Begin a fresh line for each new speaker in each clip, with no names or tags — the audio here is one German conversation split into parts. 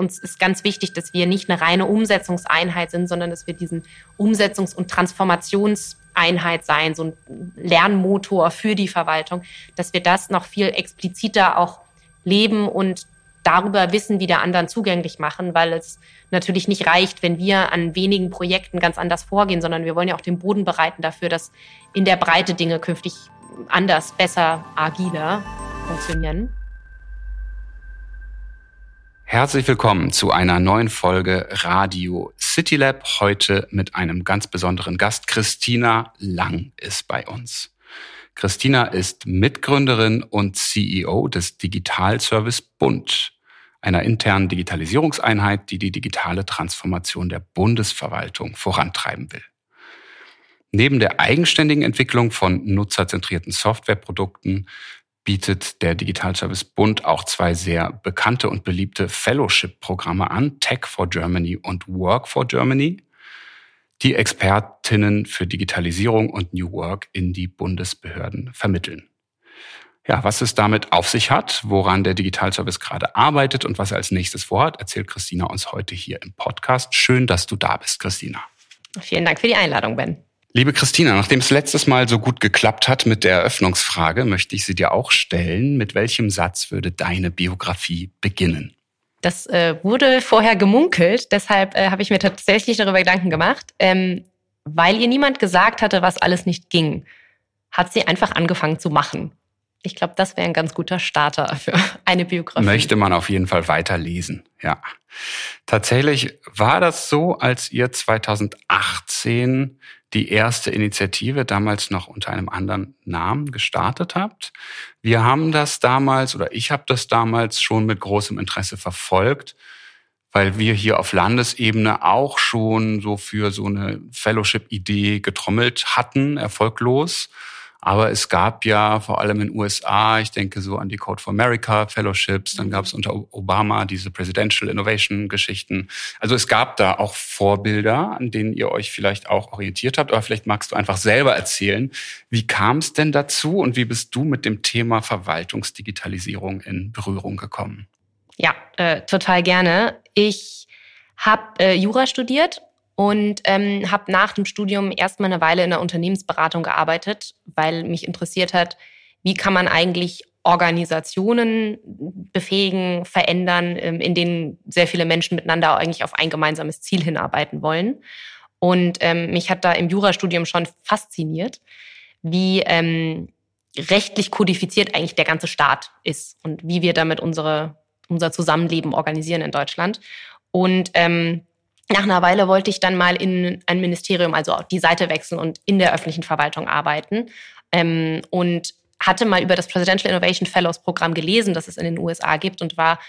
uns ist ganz wichtig, dass wir nicht eine reine Umsetzungseinheit sind, sondern dass wir diesen Umsetzungs- und Transformationseinheit sein, so ein Lernmotor für die Verwaltung, dass wir das noch viel expliziter auch leben und darüber Wissen wieder anderen zugänglich machen, weil es natürlich nicht reicht, wenn wir an wenigen Projekten ganz anders vorgehen, sondern wir wollen ja auch den Boden bereiten dafür, dass in der Breite Dinge künftig anders, besser, agiler funktionieren.
Herzlich willkommen zu einer neuen Folge Radio City Lab. Heute mit einem ganz besonderen Gast. Christina Lang ist bei uns. Christina ist Mitgründerin und CEO des Digitalservice Bund, einer internen Digitalisierungseinheit, die die digitale Transformation der Bundesverwaltung vorantreiben will. Neben der eigenständigen Entwicklung von nutzerzentrierten Softwareprodukten bietet der Digitalservice Bund auch zwei sehr bekannte und beliebte Fellowship-Programme an, Tech for Germany und Work for Germany, die Expertinnen für Digitalisierung und New Work in die Bundesbehörden vermitteln. Ja, was es damit auf sich hat, woran der Digitalservice gerade arbeitet und was er als nächstes vorhat, erzählt Christina uns heute hier im Podcast. Schön, dass du da bist, Christina.
Vielen Dank für die Einladung, Ben.
Liebe Christina, nachdem es letztes Mal so gut geklappt hat mit der Eröffnungsfrage, möchte ich sie dir auch stellen. Mit welchem Satz würde deine Biografie beginnen?
Das äh, wurde vorher gemunkelt, deshalb äh, habe ich mir tatsächlich darüber Gedanken gemacht. Ähm, weil ihr niemand gesagt hatte, was alles nicht ging, hat sie einfach angefangen zu machen. Ich glaube, das wäre ein ganz guter Starter für eine Biografie.
Möchte man auf jeden Fall weiterlesen, ja. Tatsächlich war das so, als ihr 2018 die erste Initiative damals noch unter einem anderen Namen gestartet habt. Wir haben das damals oder ich habe das damals schon mit großem Interesse verfolgt, weil wir hier auf Landesebene auch schon so für so eine Fellowship-Idee getrommelt hatten, erfolglos. Aber es gab ja vor allem in den USA, ich denke so an die Code for America Fellowships, dann gab es unter Obama diese Presidential Innovation Geschichten. Also es gab da auch Vorbilder, an denen ihr euch vielleicht auch orientiert habt. Aber vielleicht magst du einfach selber erzählen, wie kam es denn dazu und wie bist du mit dem Thema Verwaltungsdigitalisierung in Berührung gekommen?
Ja, äh, total gerne. Ich habe äh, Jura studiert und ähm, habe nach dem Studium erstmal eine Weile in der Unternehmensberatung gearbeitet, weil mich interessiert hat, wie kann man eigentlich Organisationen befähigen, verändern, ähm, in denen sehr viele Menschen miteinander eigentlich auf ein gemeinsames Ziel hinarbeiten wollen. Und ähm, mich hat da im Jurastudium schon fasziniert, wie ähm, rechtlich kodifiziert eigentlich der ganze Staat ist und wie wir damit unsere, unser Zusammenleben organisieren in Deutschland. Und ähm, nach einer Weile wollte ich dann mal in ein Ministerium, also die Seite wechseln und in der öffentlichen Verwaltung arbeiten. Ähm, und hatte mal über das Presidential Innovation Fellows Programm gelesen, das es in den USA gibt und war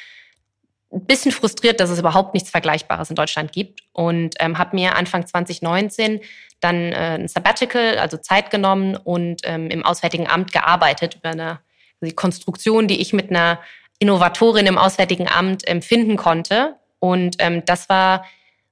ein bisschen frustriert, dass es überhaupt nichts Vergleichbares in Deutschland gibt und ähm, habe mir Anfang 2019 dann äh, ein Sabbatical, also Zeit genommen und ähm, im Auswärtigen Amt gearbeitet über eine die Konstruktion, die ich mit einer Innovatorin im Auswärtigen Amt empfinden konnte. Und ähm, das war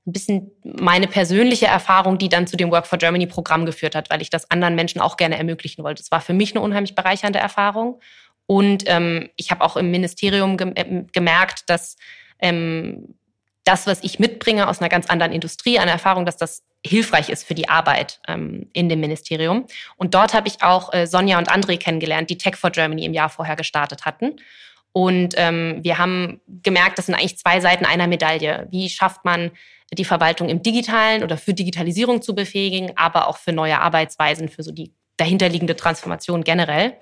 ein bisschen meine persönliche Erfahrung, die dann zu dem Work for Germany Programm geführt hat, weil ich das anderen Menschen auch gerne ermöglichen wollte. Es war für mich eine unheimlich bereichernde Erfahrung. Und ähm, ich habe auch im Ministerium äh, gemerkt, dass ähm, das, was ich mitbringe aus einer ganz anderen Industrie, eine Erfahrung, dass das hilfreich ist für die Arbeit ähm, in dem Ministerium. Und dort habe ich auch äh, Sonja und André kennengelernt, die Tech for Germany im Jahr vorher gestartet hatten. Und ähm, wir haben gemerkt, das sind eigentlich zwei Seiten einer Medaille. Wie schafft man die Verwaltung im Digitalen oder für Digitalisierung zu befähigen, aber auch für neue Arbeitsweisen, für so die dahinterliegende Transformation generell.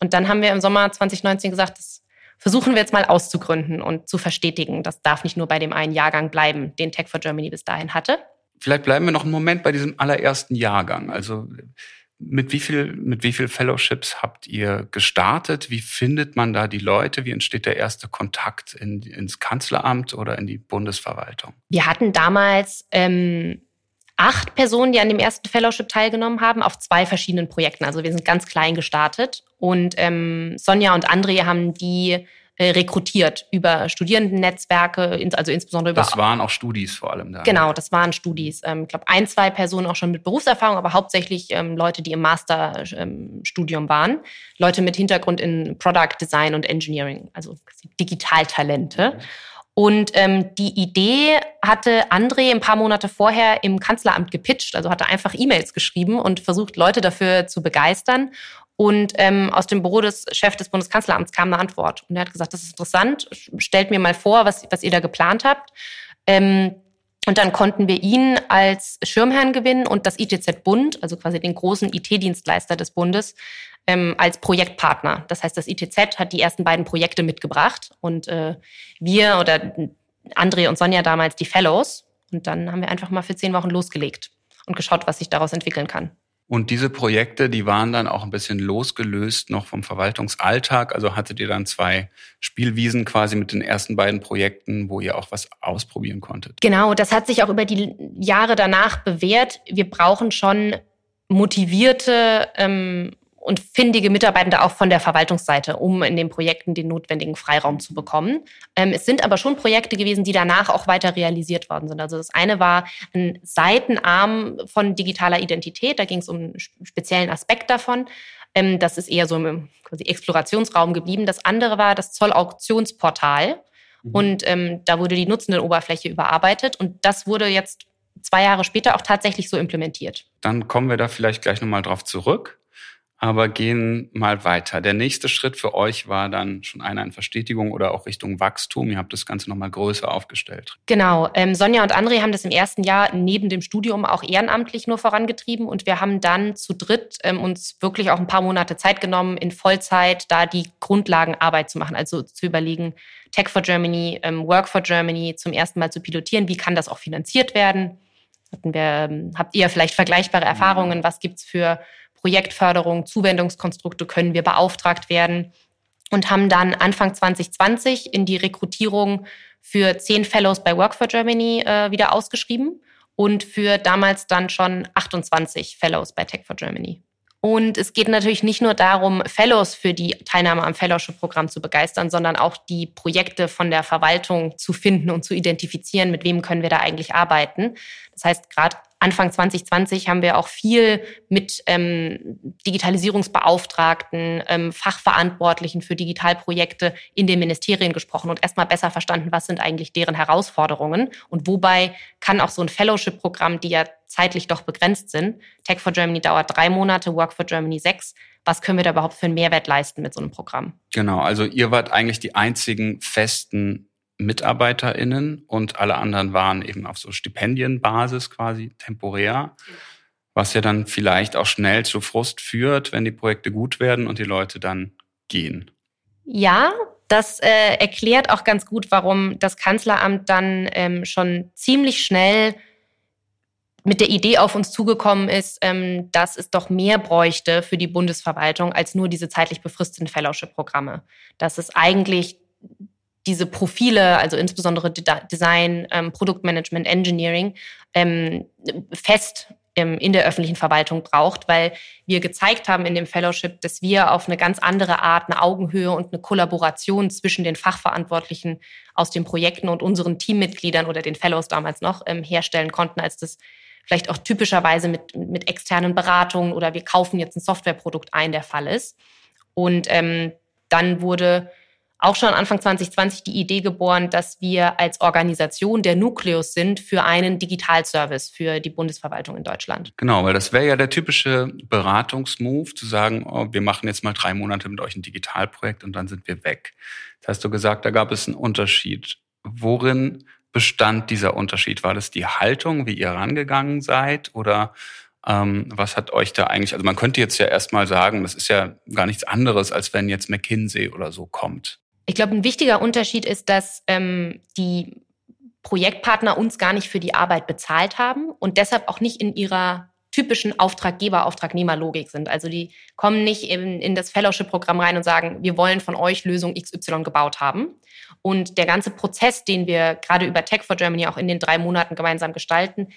Und dann haben wir im Sommer 2019 gesagt, das versuchen wir jetzt mal auszugründen und zu verstetigen. Das darf nicht nur bei dem einen Jahrgang bleiben, den Tech for Germany bis dahin hatte.
Vielleicht bleiben wir noch einen Moment bei diesem allerersten Jahrgang. Also mit wie viel, mit wie viel Fellowships habt ihr gestartet? Wie findet man da die Leute? Wie entsteht der erste Kontakt in, ins Kanzleramt oder in die Bundesverwaltung?
Wir hatten damals ähm, acht Personen, die an dem ersten Fellowship teilgenommen haben, auf zwei verschiedenen Projekten. Also wir sind ganz klein gestartet. Und ähm, Sonja und André haben die rekrutiert über Studierendennetzwerke, also insbesondere über.
Das waren auch Studis vor allem da.
Genau, das waren Studis. Ähm, ich glaube, ein, zwei Personen auch schon mit Berufserfahrung, aber hauptsächlich ähm, Leute, die im Masterstudium ähm, waren. Leute mit Hintergrund in Product Design und Engineering, also Digitaltalente. Und ähm, die Idee hatte André ein paar Monate vorher im Kanzleramt gepitcht, also hatte einfach E-Mails geschrieben und versucht, Leute dafür zu begeistern. Und ähm, aus dem Büro des Chefs des Bundeskanzleramts kam eine Antwort. Und er hat gesagt, das ist interessant, stellt mir mal vor, was, was ihr da geplant habt. Ähm, und dann konnten wir ihn als Schirmherrn gewinnen und das ITZ Bund, also quasi den großen IT-Dienstleister des Bundes, ähm, als Projektpartner. Das heißt, das ITZ hat die ersten beiden Projekte mitgebracht und äh, wir oder André und Sonja damals die Fellows. Und dann haben wir einfach mal für zehn Wochen losgelegt und geschaut, was sich daraus entwickeln kann.
Und diese Projekte, die waren dann auch ein bisschen losgelöst noch vom Verwaltungsalltag. Also hattet ihr dann zwei Spielwiesen quasi mit den ersten beiden Projekten, wo ihr auch was ausprobieren konntet.
Genau, das hat sich auch über die Jahre danach bewährt. Wir brauchen schon motivierte ähm, und findige Mitarbeitende auch von der Verwaltungsseite, um in den Projekten den notwendigen Freiraum zu bekommen. Ähm, es sind aber schon Projekte gewesen, die danach auch weiter realisiert worden sind. Also das eine war ein Seitenarm von digitaler Identität. Da ging es um einen speziellen Aspekt davon. Ähm, das ist eher so im quasi Explorationsraum geblieben. Das andere war das Zollauktionsportal. Mhm. Und ähm, da wurde die Nutzendenoberfläche überarbeitet. Und das wurde jetzt zwei Jahre später auch tatsächlich so implementiert.
Dann kommen wir da vielleicht gleich nochmal drauf zurück aber gehen mal weiter. Der nächste Schritt für euch war dann schon einer in Verstetigung oder auch Richtung Wachstum. Ihr habt das Ganze nochmal größer aufgestellt.
Genau. Ähm, Sonja und André haben das im ersten Jahr neben dem Studium auch ehrenamtlich nur vorangetrieben und wir haben dann zu dritt ähm, uns wirklich auch ein paar Monate Zeit genommen, in Vollzeit da die Grundlagenarbeit zu machen, also zu überlegen, Tech for Germany, ähm, Work for Germany zum ersten Mal zu pilotieren. Wie kann das auch finanziert werden? Hatten wir, ähm, habt ihr vielleicht vergleichbare Erfahrungen? Was gibt's für Projektförderung, Zuwendungskonstrukte können wir beauftragt werden und haben dann Anfang 2020 in die Rekrutierung für zehn Fellows bei Work for Germany äh, wieder ausgeschrieben und für damals dann schon 28 Fellows bei Tech for Germany. Und es geht natürlich nicht nur darum, Fellows für die Teilnahme am Fellowship-Programm zu begeistern, sondern auch die Projekte von der Verwaltung zu finden und zu identifizieren, mit wem können wir da eigentlich arbeiten. Das heißt, gerade Anfang 2020 haben wir auch viel mit ähm, Digitalisierungsbeauftragten, ähm, Fachverantwortlichen für Digitalprojekte in den Ministerien gesprochen und erstmal besser verstanden, was sind eigentlich deren Herausforderungen und wobei kann auch so ein Fellowship-Programm, die ja zeitlich doch begrenzt sind, Tech for Germany dauert drei Monate, Work for Germany sechs, was können wir da überhaupt für einen Mehrwert leisten mit so einem Programm?
Genau, also ihr wart eigentlich die einzigen festen MitarbeiterInnen und alle anderen waren eben auf so Stipendienbasis quasi temporär, was ja dann vielleicht auch schnell zu Frust führt, wenn die Projekte gut werden und die Leute dann gehen.
Ja, das äh, erklärt auch ganz gut, warum das Kanzleramt dann ähm, schon ziemlich schnell mit der Idee auf uns zugekommen ist, ähm, dass es doch mehr bräuchte für die Bundesverwaltung als nur diese zeitlich befristeten Fellowship-Programme. Dass es eigentlich diese Profile, also insbesondere Design, ähm, Produktmanagement, Engineering, ähm, fest ähm, in der öffentlichen Verwaltung braucht, weil wir gezeigt haben in dem Fellowship, dass wir auf eine ganz andere Art, eine Augenhöhe und eine Kollaboration zwischen den Fachverantwortlichen aus den Projekten und unseren Teammitgliedern oder den Fellows damals noch ähm, herstellen konnten, als das vielleicht auch typischerweise mit, mit externen Beratungen oder wir kaufen jetzt ein Softwareprodukt ein der Fall ist. Und ähm, dann wurde auch schon Anfang 2020 die Idee geboren, dass wir als Organisation der Nukleus sind für einen Digitalservice für die Bundesverwaltung in Deutschland.
Genau, weil das wäre ja der typische Beratungsmove, zu sagen, oh, wir machen jetzt mal drei Monate mit euch ein Digitalprojekt und dann sind wir weg. Das hast du gesagt, da gab es einen Unterschied. Worin bestand dieser Unterschied? War das die Haltung, wie ihr rangegangen seid oder ähm, was hat euch da eigentlich, also man könnte jetzt ja erstmal sagen, das ist ja gar nichts anderes, als wenn jetzt McKinsey oder so kommt.
Ich glaube, ein wichtiger Unterschied ist, dass ähm, die Projektpartner uns gar nicht für die Arbeit bezahlt haben und deshalb auch nicht in ihrer typischen Auftraggeber-Auftragnehmer-Logik sind. Also die kommen nicht in, in das Fellowship-Programm rein und sagen, wir wollen von euch Lösung XY gebaut haben. Und der ganze Prozess, den wir gerade über Tech for Germany auch in den drei Monaten gemeinsam gestalten,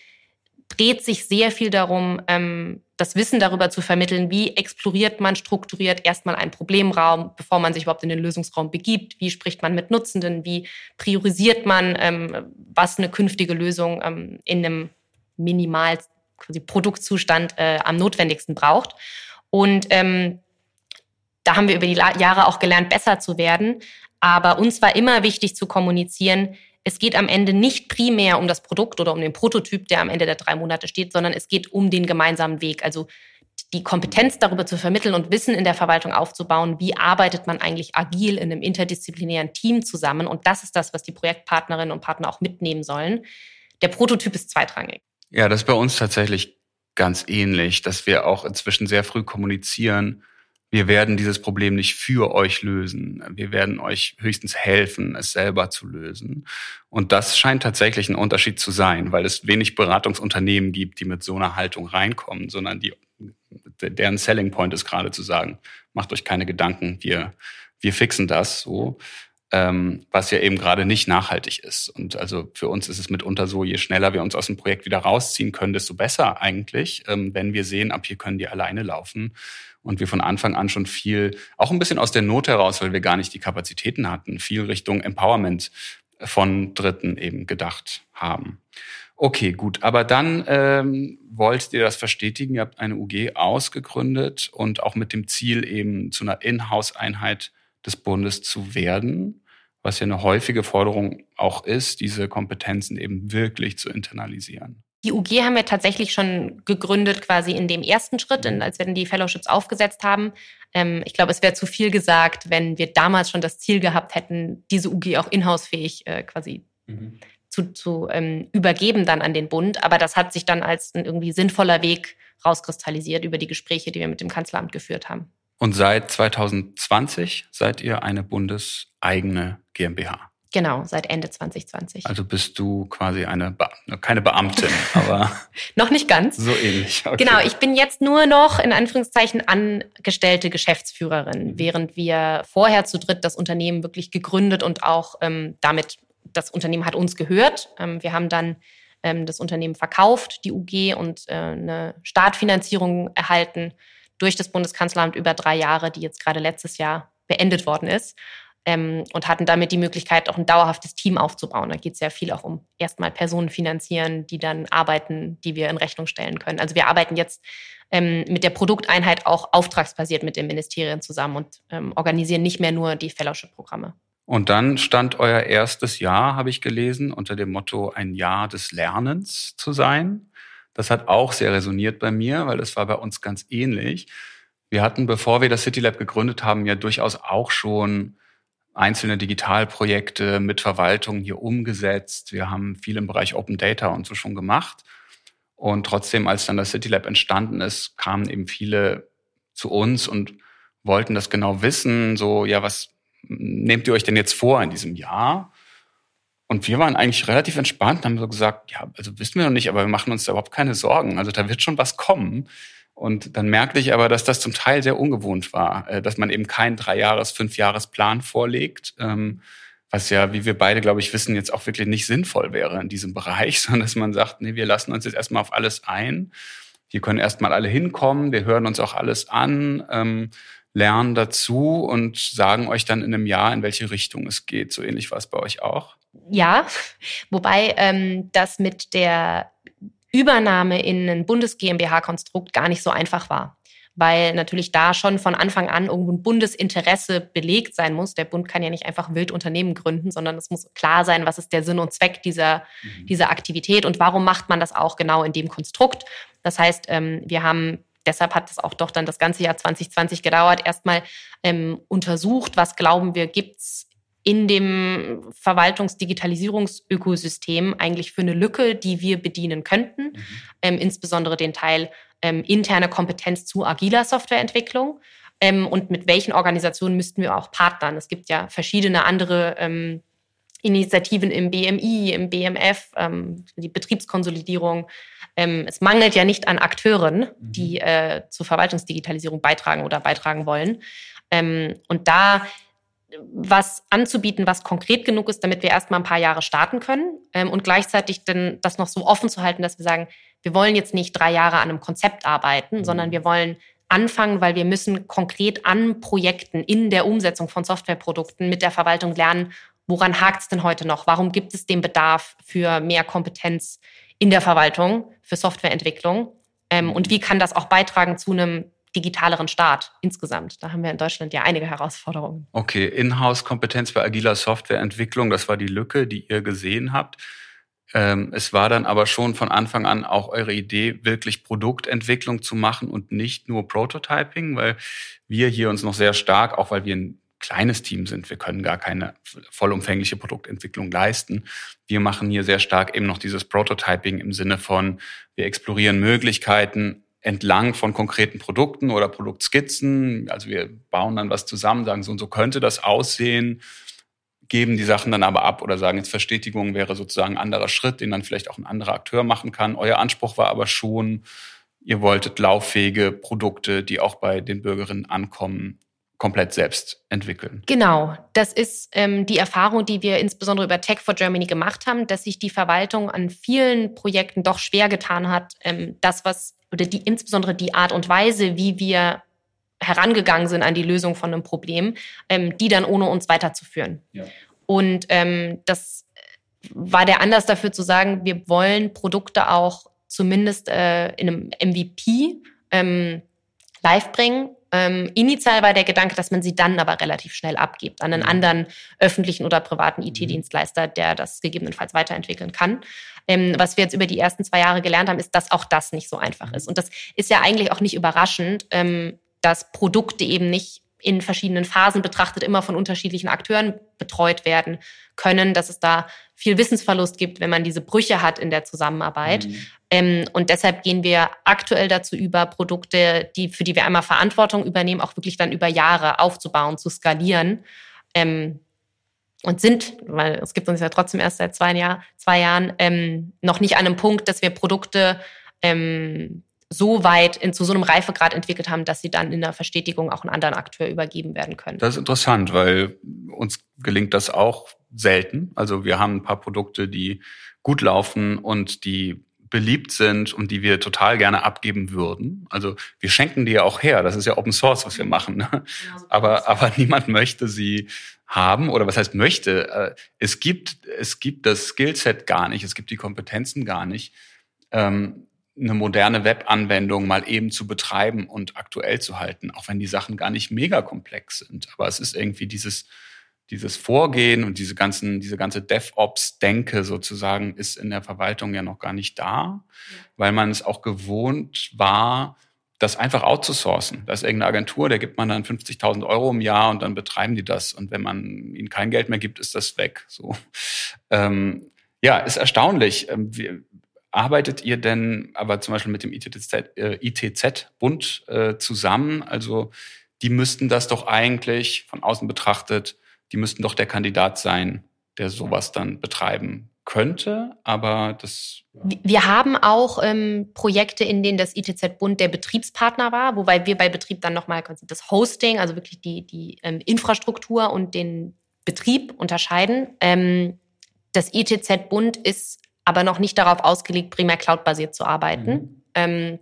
dreht sich sehr viel darum, ähm, das Wissen darüber zu vermitteln, wie exploriert man strukturiert erstmal einen Problemraum, bevor man sich überhaupt in den Lösungsraum begibt, wie spricht man mit Nutzenden, wie priorisiert man, ähm, was eine künftige Lösung ähm, in einem minimal quasi Produktzustand äh, am notwendigsten braucht. Und ähm, da haben wir über die Jahre auch gelernt, besser zu werden. Aber uns war immer wichtig zu kommunizieren, es geht am Ende nicht primär um das Produkt oder um den Prototyp, der am Ende der drei Monate steht, sondern es geht um den gemeinsamen Weg. Also die Kompetenz darüber zu vermitteln und Wissen in der Verwaltung aufzubauen, wie arbeitet man eigentlich agil in einem interdisziplinären Team zusammen. Und das ist das, was die Projektpartnerinnen und Partner auch mitnehmen sollen. Der Prototyp ist zweitrangig.
Ja, das ist bei uns tatsächlich ganz ähnlich, dass wir auch inzwischen sehr früh kommunizieren, wir werden dieses Problem nicht für euch lösen. Wir werden euch höchstens helfen, es selber zu lösen. Und das scheint tatsächlich ein Unterschied zu sein, weil es wenig Beratungsunternehmen gibt, die mit so einer Haltung reinkommen, sondern die, deren Selling Point ist gerade zu sagen, macht euch keine Gedanken, wir, wir fixen das so. Ähm, was ja eben gerade nicht nachhaltig ist. Und also für uns ist es mitunter so, je schneller wir uns aus dem Projekt wieder rausziehen können, desto besser eigentlich, ähm, wenn wir sehen, ab hier können die alleine laufen und wir von Anfang an schon viel, auch ein bisschen aus der Not heraus, weil wir gar nicht die Kapazitäten hatten, viel Richtung Empowerment von Dritten eben gedacht haben. Okay, gut. Aber dann ähm, wollt ihr das verstetigen. Ihr habt eine UG ausgegründet und auch mit dem Ziel eben zu einer Inhouse-Einheit des Bundes zu werden, was ja eine häufige Forderung auch ist, diese Kompetenzen eben wirklich zu internalisieren.
Die UG haben wir tatsächlich schon gegründet, quasi in dem ersten Schritt, als wir dann die Fellowships aufgesetzt haben. Ähm, ich glaube, es wäre zu viel gesagt, wenn wir damals schon das Ziel gehabt hätten, diese UG auch inhousefähig äh, quasi mhm. zu, zu ähm, übergeben dann an den Bund. Aber das hat sich dann als ein irgendwie sinnvoller Weg rauskristallisiert über die Gespräche, die wir mit dem Kanzleramt geführt haben.
Und seit 2020 seid ihr eine bundeseigene GmbH.
Genau, seit Ende 2020.
Also bist du quasi eine, Be keine Beamtin, aber.
noch nicht ganz.
So ähnlich.
Okay. Genau, ich bin jetzt nur noch in Anführungszeichen angestellte Geschäftsführerin, mhm. während wir vorher zu dritt das Unternehmen wirklich gegründet und auch ähm, damit, das Unternehmen hat uns gehört. Ähm, wir haben dann ähm, das Unternehmen verkauft, die UG, und äh, eine Startfinanzierung erhalten durch das Bundeskanzleramt über drei Jahre, die jetzt gerade letztes Jahr beendet worden ist ähm, und hatten damit die Möglichkeit, auch ein dauerhaftes Team aufzubauen. Da geht es ja viel auch um erstmal Personen finanzieren, die dann arbeiten, die wir in Rechnung stellen können. Also wir arbeiten jetzt ähm, mit der Produkteinheit auch auftragsbasiert mit den Ministerien zusammen und ähm, organisieren nicht mehr nur die Fellowship-Programme.
Und dann stand euer erstes Jahr, habe ich gelesen, unter dem Motto, ein Jahr des Lernens zu sein. Das hat auch sehr resoniert bei mir, weil das war bei uns ganz ähnlich. Wir hatten, bevor wir das City Lab gegründet haben, ja durchaus auch schon einzelne Digitalprojekte mit Verwaltung hier umgesetzt. Wir haben viel im Bereich Open Data und so schon gemacht. Und trotzdem, als dann das City Lab entstanden ist, kamen eben viele zu uns und wollten das genau wissen. So, ja, was nehmt ihr euch denn jetzt vor in diesem Jahr? Und wir waren eigentlich relativ entspannt, haben so gesagt, ja, also wissen wir noch nicht, aber wir machen uns da überhaupt keine Sorgen. Also da wird schon was kommen. Und dann merkte ich aber, dass das zum Teil sehr ungewohnt war, äh, dass man eben keinen Drei-Jahres-, Fünf-Jahres-Plan vorlegt, ähm, was ja, wie wir beide, glaube ich, wissen, jetzt auch wirklich nicht sinnvoll wäre in diesem Bereich, sondern dass man sagt, nee, wir lassen uns jetzt erstmal auf alles ein. Wir können erstmal alle hinkommen, wir hören uns auch alles an, ähm, lernen dazu und sagen euch dann in einem Jahr, in welche Richtung es geht. So ähnlich war es bei euch auch.
Ja, wobei ähm, das mit der Übernahme in ein Bundes-GmbH-Konstrukt gar nicht so einfach war. Weil natürlich da schon von Anfang an irgendwo ein Bundesinteresse belegt sein muss. Der Bund kann ja nicht einfach wild Unternehmen gründen, sondern es muss klar sein, was ist der Sinn und Zweck dieser, mhm. dieser Aktivität und warum macht man das auch genau in dem Konstrukt. Das heißt, ähm, wir haben deshalb hat es auch doch dann das ganze Jahr 2020 gedauert, erstmal ähm, untersucht, was glauben wir, gibt es in dem Verwaltungsdigitalisierungsökosystem eigentlich für eine Lücke, die wir bedienen könnten, mhm. ähm, insbesondere den Teil ähm, interne Kompetenz zu agiler Softwareentwicklung. Ähm, und mit welchen Organisationen müssten wir auch partnern? Es gibt ja verschiedene andere ähm, Initiativen im BMI, im BMF, ähm, die Betriebskonsolidierung. Ähm, es mangelt ja nicht an Akteuren, mhm. die äh, zur Verwaltungsdigitalisierung beitragen oder beitragen wollen. und da was anzubieten, was konkret genug ist, damit wir erstmal ein paar Jahre starten können ähm, und gleichzeitig dann das noch so offen zu halten, dass wir sagen, wir wollen jetzt nicht drei Jahre an einem Konzept arbeiten, mhm. sondern wir wollen anfangen, weil wir müssen konkret an Projekten in der Umsetzung von Softwareprodukten mit der Verwaltung lernen, woran hakt es denn heute noch? Warum gibt es den Bedarf für mehr Kompetenz in der Verwaltung, für Softwareentwicklung? Ähm, und wie kann das auch beitragen zu einem digitaleren Staat insgesamt. Da haben wir in Deutschland ja einige Herausforderungen.
Okay, Inhouse-Kompetenz bei agiler Softwareentwicklung, das war die Lücke, die ihr gesehen habt. Ähm, es war dann aber schon von Anfang an auch eure Idee, wirklich Produktentwicklung zu machen und nicht nur Prototyping, weil wir hier uns noch sehr stark, auch weil wir ein kleines Team sind, wir können gar keine vollumfängliche Produktentwicklung leisten. Wir machen hier sehr stark eben noch dieses Prototyping im Sinne von, wir explorieren Möglichkeiten entlang von konkreten Produkten oder Produktskizzen. Also wir bauen dann was zusammen, sagen so und so könnte das aussehen geben die Sachen dann aber ab oder sagen, jetzt Verstetigung wäre sozusagen ein anderer Schritt, den dann vielleicht auch ein anderer Akteur machen kann. Euer Anspruch war aber schon, ihr wolltet lauffähige Produkte, die auch bei den Bürgerinnen ankommen, komplett selbst entwickeln.
Genau, das ist ähm, die Erfahrung, die wir insbesondere über Tech for Germany gemacht haben, dass sich die Verwaltung an vielen Projekten doch schwer getan hat, ähm, das was oder die insbesondere die Art und Weise, wie wir herangegangen sind an die Lösung von einem Problem, ähm, die dann ohne uns weiterzuführen. Ja. Und ähm, das war der Anlass dafür zu sagen, wir wollen Produkte auch zumindest äh, in einem MVP ähm, live bringen. Ähm, initial war der Gedanke, dass man sie dann aber relativ schnell abgibt an einen mhm. anderen öffentlichen oder privaten mhm. IT-Dienstleister, der das gegebenenfalls weiterentwickeln kann. Ähm, was wir jetzt über die ersten zwei Jahre gelernt haben, ist, dass auch das nicht so einfach mhm. ist. Und das ist ja eigentlich auch nicht überraschend. Ähm, dass Produkte eben nicht in verschiedenen Phasen betrachtet immer von unterschiedlichen Akteuren betreut werden können, dass es da viel Wissensverlust gibt, wenn man diese Brüche hat in der Zusammenarbeit. Mhm. Ähm, und deshalb gehen wir aktuell dazu über, Produkte, die, für die wir einmal Verantwortung übernehmen, auch wirklich dann über Jahre aufzubauen, zu skalieren. Ähm, und sind, weil es gibt uns ja trotzdem erst seit zwei, Jahr, zwei Jahren, ähm, noch nicht an einem Punkt, dass wir Produkte ähm, so weit in, zu so einem Reifegrad entwickelt haben, dass sie dann in der Verstetigung auch einen anderen Akteur übergeben werden können.
Das ist interessant, weil uns gelingt das auch selten. Also wir haben ein paar Produkte, die gut laufen und die beliebt sind und die wir total gerne abgeben würden. Also wir schenken die ja auch her. Das ist ja Open Source, was wir machen. Ne? Genau aber, aber niemand möchte sie haben oder was heißt möchte. Äh, es gibt, es gibt das Skillset gar nicht. Es gibt die Kompetenzen gar nicht. Ähm, eine moderne Webanwendung mal eben zu betreiben und aktuell zu halten, auch wenn die Sachen gar nicht mega komplex sind. Aber es ist irgendwie dieses, dieses Vorgehen und diese ganzen, diese ganze DevOps-Denke sozusagen ist in der Verwaltung ja noch gar nicht da, weil man es auch gewohnt war, das einfach outzusourcen. Da ist irgendeine Agentur, der gibt man dann 50.000 Euro im Jahr und dann betreiben die das. Und wenn man ihnen kein Geld mehr gibt, ist das weg. So. Ähm, ja, ist erstaunlich. Ähm, wir, Arbeitet ihr denn aber zum Beispiel mit dem ITZ-Bund äh, äh, zusammen? Also die müssten das doch eigentlich von außen betrachtet, die müssten doch der Kandidat sein, der sowas dann betreiben könnte, aber das.
Wir haben auch ähm, Projekte, in denen das ITZ-Bund der Betriebspartner war, wobei wir bei Betrieb dann nochmal das Hosting, also wirklich die, die ähm, Infrastruktur und den Betrieb unterscheiden. Ähm, das ITZ-Bund ist aber noch nicht darauf ausgelegt, primär cloudbasiert zu arbeiten. Mhm. Ähm,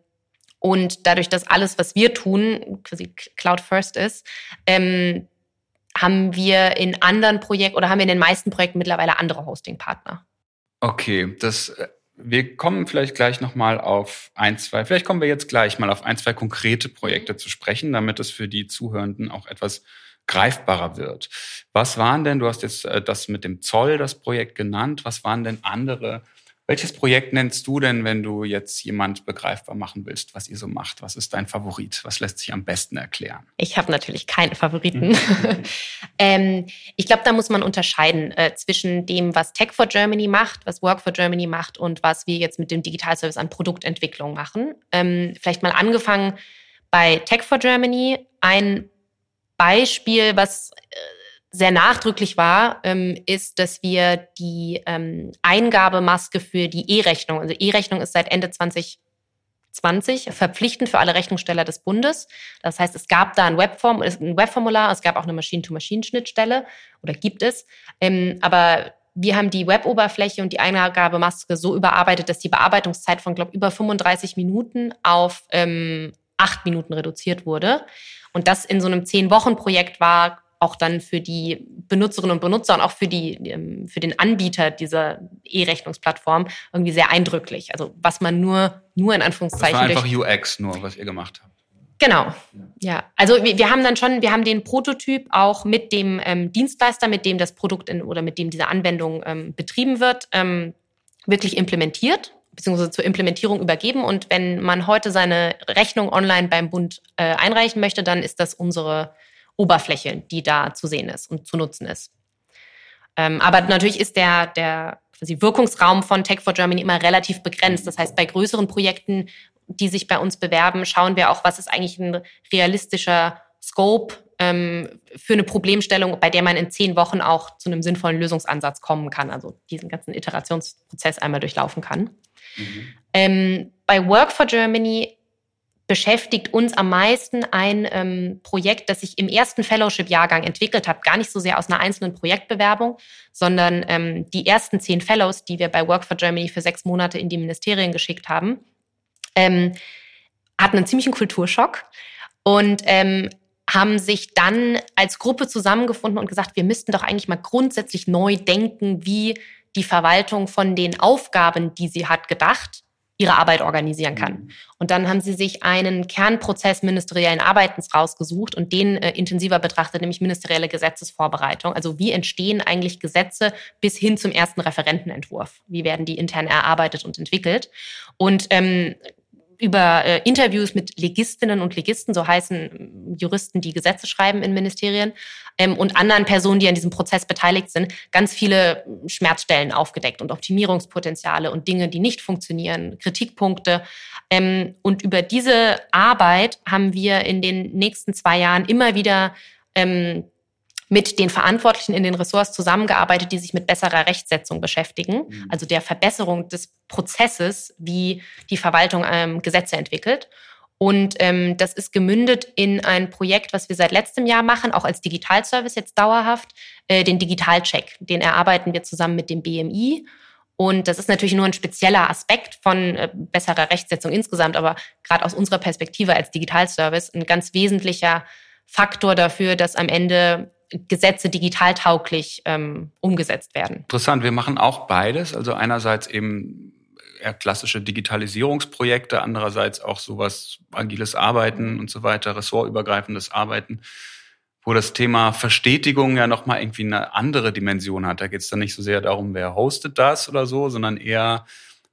und dadurch, dass alles, was wir tun, quasi Cloud First ist, ähm, haben wir in anderen Projekten oder haben wir in den meisten Projekten mittlerweile andere Hosting-Partner.
Okay, das, äh, wir kommen vielleicht gleich nochmal auf ein, zwei, vielleicht kommen wir jetzt gleich mal auf ein, zwei konkrete Projekte mhm. zu sprechen, damit es für die Zuhörenden auch etwas greifbarer wird. Was waren denn, du hast jetzt äh, das mit dem Zoll, das Projekt genannt, was waren denn andere welches Projekt nennst du denn, wenn du jetzt jemand begreifbar machen willst, was ihr so macht? Was ist dein Favorit? Was lässt sich am besten erklären?
Ich habe natürlich keine Favoriten. Mhm. ähm, ich glaube, da muss man unterscheiden äh, zwischen dem, was Tech for Germany macht, was Work for Germany macht und was wir jetzt mit dem Digitalservice an Produktentwicklung machen. Ähm, vielleicht mal angefangen bei Tech for Germany. Ein Beispiel, was äh, sehr nachdrücklich war, ähm, ist, dass wir die ähm, Eingabemaske für die E-Rechnung, also E-Rechnung ist seit Ende 2020 verpflichtend für alle Rechnungssteller des Bundes. Das heißt, es gab da ein, Webform, ein Webformular, es gab auch eine Machine-to-Machine-Schnittstelle oder gibt es. Ähm, aber wir haben die Web-Oberfläche und die Eingabemaske so überarbeitet, dass die Bearbeitungszeit von, glaube über 35 Minuten auf ähm, acht Minuten reduziert wurde. Und das in so einem Zehn-Wochen-Projekt war auch dann für die Benutzerinnen und Benutzer und auch für, die, ähm, für den Anbieter dieser E-Rechnungsplattform irgendwie sehr eindrücklich. Also was man nur, nur in Anführungszeichen.
Das war einfach UX nur, was ihr gemacht habt.
Genau, ja. Also wir, wir, haben dann schon, wir haben den Prototyp auch mit dem ähm, Dienstleister, mit dem das Produkt in, oder mit dem diese Anwendung ähm, betrieben wird, ähm, wirklich implementiert beziehungsweise zur Implementierung übergeben. Und wenn man heute seine Rechnung online beim Bund äh, einreichen möchte, dann ist das unsere Oberfläche, die da zu sehen ist und zu nutzen ist. Ähm, aber natürlich ist der, der quasi Wirkungsraum von Tech for Germany immer relativ begrenzt. Das heißt, bei größeren Projekten, die sich bei uns bewerben, schauen wir auch, was ist eigentlich ein realistischer Scope ähm, für eine Problemstellung, bei der man in zehn Wochen auch zu einem sinnvollen Lösungsansatz kommen kann, also diesen ganzen Iterationsprozess einmal durchlaufen kann. Mhm. Ähm, bei Work for Germany beschäftigt uns am meisten ein ähm, Projekt, das ich im ersten Fellowship-Jahrgang entwickelt habe. Gar nicht so sehr aus einer einzelnen Projektbewerbung, sondern ähm, die ersten zehn Fellows, die wir bei Work for Germany für sechs Monate in die Ministerien geschickt haben, ähm, hatten einen ziemlichen Kulturschock und ähm, haben sich dann als Gruppe zusammengefunden und gesagt, wir müssten doch eigentlich mal grundsätzlich neu denken, wie die Verwaltung von den Aufgaben, die sie hat, gedacht ihre Arbeit organisieren kann. Mhm. Und dann haben sie sich einen Kernprozess ministeriellen Arbeitens rausgesucht und den äh, intensiver betrachtet, nämlich ministerielle Gesetzesvorbereitung. Also wie entstehen eigentlich Gesetze bis hin zum ersten Referentenentwurf? Wie werden die intern erarbeitet und entwickelt? Und ähm, über äh, Interviews mit Legistinnen und Legisten, so heißen ähm, Juristen, die Gesetze schreiben in Ministerien, ähm, und anderen Personen, die an diesem Prozess beteiligt sind, ganz viele ähm, Schmerzstellen aufgedeckt und Optimierungspotenziale und Dinge, die nicht funktionieren, Kritikpunkte. Ähm, und über diese Arbeit haben wir in den nächsten zwei Jahren immer wieder ähm, mit den Verantwortlichen in den Ressorts zusammengearbeitet, die sich mit besserer Rechtsetzung beschäftigen, mhm. also der Verbesserung des Prozesses, wie die Verwaltung ähm, Gesetze entwickelt. Und ähm, das ist gemündet in ein Projekt, was wir seit letztem Jahr machen, auch als Digitalservice jetzt dauerhaft, äh, den Digitalcheck. Den erarbeiten wir zusammen mit dem BMI. Und das ist natürlich nur ein spezieller Aspekt von äh, besserer Rechtsetzung insgesamt, aber gerade aus unserer Perspektive als Digitalservice ein ganz wesentlicher Faktor dafür, dass am Ende Gesetze digital tauglich ähm, umgesetzt werden.
Interessant, wir machen auch beides. Also einerseits eben eher klassische Digitalisierungsprojekte, andererseits auch sowas agiles Arbeiten und so weiter, ressortübergreifendes Arbeiten, wo das Thema Verstetigung ja nochmal irgendwie eine andere Dimension hat. Da geht es dann nicht so sehr darum, wer hostet das oder so, sondern eher,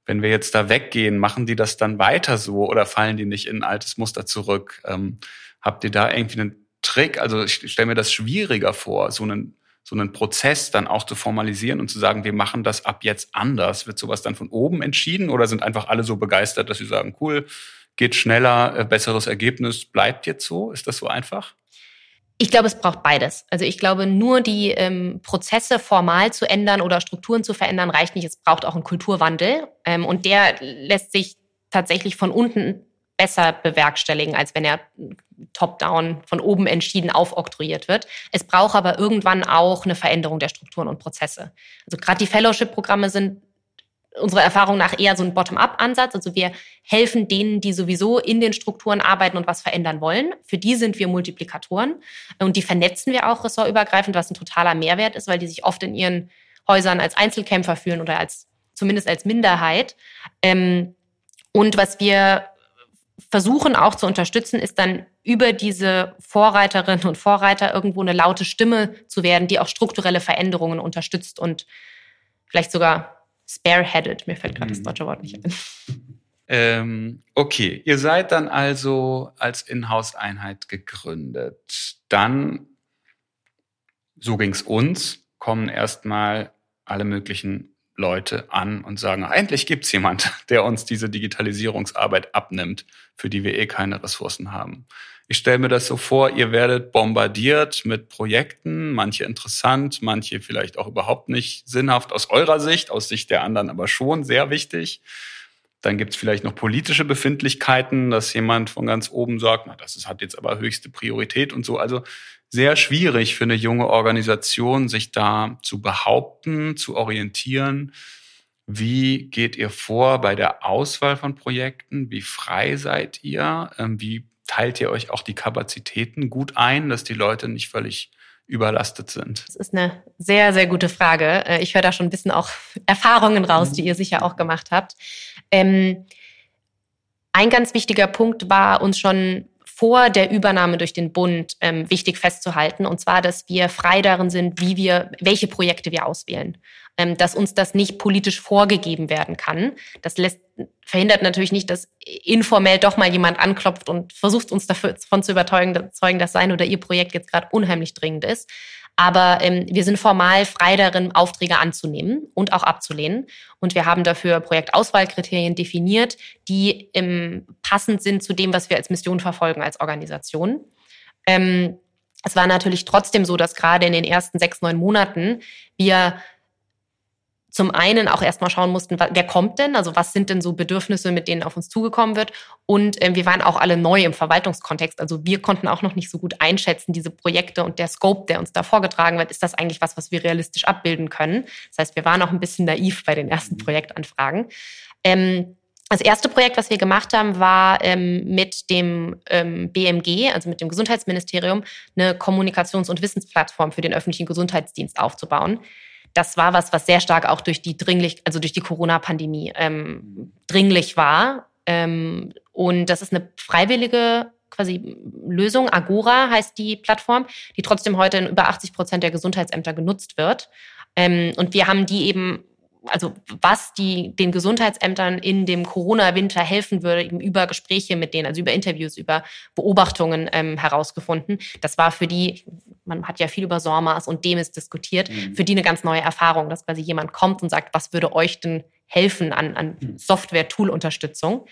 wenn wir jetzt da weggehen, machen die das dann weiter so oder fallen die nicht in ein altes Muster zurück? Ähm, habt ihr da irgendwie einen Trick, also ich stelle mir das schwieriger vor, so einen, so einen Prozess dann auch zu formalisieren und zu sagen, wir machen das ab jetzt anders. Wird sowas dann von oben entschieden oder sind einfach alle so begeistert, dass sie sagen, cool, geht schneller, äh, besseres Ergebnis, bleibt jetzt so? Ist das so einfach?
Ich glaube, es braucht beides. Also ich glaube, nur die ähm, Prozesse formal zu ändern oder Strukturen zu verändern reicht nicht. Es braucht auch einen Kulturwandel. Ähm, und der lässt sich tatsächlich von unten besser bewerkstelligen, als wenn er top-down von oben entschieden aufoktroyiert wird. Es braucht aber irgendwann auch eine Veränderung der Strukturen und Prozesse. Also gerade die Fellowship-Programme sind unserer Erfahrung nach eher so ein Bottom-up-Ansatz. Also wir helfen denen, die sowieso in den Strukturen arbeiten und was verändern wollen. Für die sind wir Multiplikatoren und die vernetzen wir auch ressortübergreifend, was ein totaler Mehrwert ist, weil die sich oft in ihren Häusern als Einzelkämpfer fühlen oder als zumindest als Minderheit. Ähm, und was wir versuchen auch zu unterstützen, ist dann über diese Vorreiterinnen und Vorreiter irgendwo eine laute Stimme zu werden, die auch strukturelle Veränderungen unterstützt und vielleicht sogar spareheaded. Mir fällt gerade das mhm. deutsche Wort nicht ein.
Ähm, okay, ihr seid dann also als Inhouse-Einheit gegründet. Dann, so ging's uns, kommen erstmal alle möglichen Leute an und sagen, endlich gibt's jemand, der uns diese Digitalisierungsarbeit abnimmt, für die wir eh keine Ressourcen haben. Ich stelle mir das so vor, ihr werdet bombardiert mit Projekten, manche interessant, manche vielleicht auch überhaupt nicht sinnhaft aus eurer Sicht, aus Sicht der anderen aber schon sehr wichtig. Dann gibt's vielleicht noch politische Befindlichkeiten, dass jemand von ganz oben sagt, na, das hat jetzt aber höchste Priorität und so. Also sehr schwierig für eine junge Organisation, sich da zu behaupten, zu orientieren. Wie geht ihr vor bei der Auswahl von Projekten? Wie frei seid ihr? Ähm, wie teilt ihr euch auch die Kapazitäten gut ein, dass die Leute nicht völlig überlastet sind?
Das ist eine sehr, sehr gute Frage. Äh, ich höre da schon ein bisschen auch Erfahrungen raus, die ihr sicher auch gemacht habt. Ähm, ein ganz wichtiger Punkt war uns schon vor der Übernahme durch den Bund ähm, wichtig festzuhalten, und zwar, dass wir frei darin sind, wie wir, welche Projekte wir auswählen. Ähm, dass uns das nicht politisch vorgegeben werden kann. Das lässt, verhindert natürlich nicht, dass informell doch mal jemand anklopft und versucht uns davon zu überzeugen, dass sein oder ihr Projekt jetzt gerade unheimlich dringend ist. Aber ähm, wir sind formal frei darin, Aufträge anzunehmen und auch abzulehnen. Und wir haben dafür Projektauswahlkriterien definiert, die ähm, passend sind zu dem, was wir als Mission verfolgen als Organisation. Ähm, es war natürlich trotzdem so, dass gerade in den ersten sechs, neun Monaten wir zum einen auch erstmal schauen mussten, wer kommt denn, also was sind denn so Bedürfnisse, mit denen auf uns zugekommen wird. Und äh, wir waren auch alle neu im Verwaltungskontext. Also wir konnten auch noch nicht so gut einschätzen, diese Projekte und der Scope, der uns da vorgetragen wird, ist das eigentlich was, was wir realistisch abbilden können. Das heißt, wir waren auch ein bisschen naiv bei den ersten mhm. Projektanfragen. Ähm, das erste Projekt, was wir gemacht haben, war ähm, mit dem ähm, BMG, also mit dem Gesundheitsministerium, eine Kommunikations- und Wissensplattform für den öffentlichen Gesundheitsdienst aufzubauen das war was, was sehr stark auch durch die dringlich, also durch die Corona-Pandemie ähm, dringlich war. Ähm, und das ist eine freiwillige quasi Lösung. Agora heißt die Plattform, die trotzdem heute in über 80 Prozent der Gesundheitsämter genutzt wird. Ähm, und wir haben die eben also was die den Gesundheitsämtern in dem Corona-Winter helfen würde, eben über Gespräche mit denen, also über Interviews, über Beobachtungen ähm, herausgefunden. Das war für die, man hat ja viel über SORMAS und DEMIS diskutiert, mhm. für die eine ganz neue Erfahrung, dass quasi jemand kommt und sagt, was würde euch denn helfen an, an mhm. Software-Tool-Unterstützung.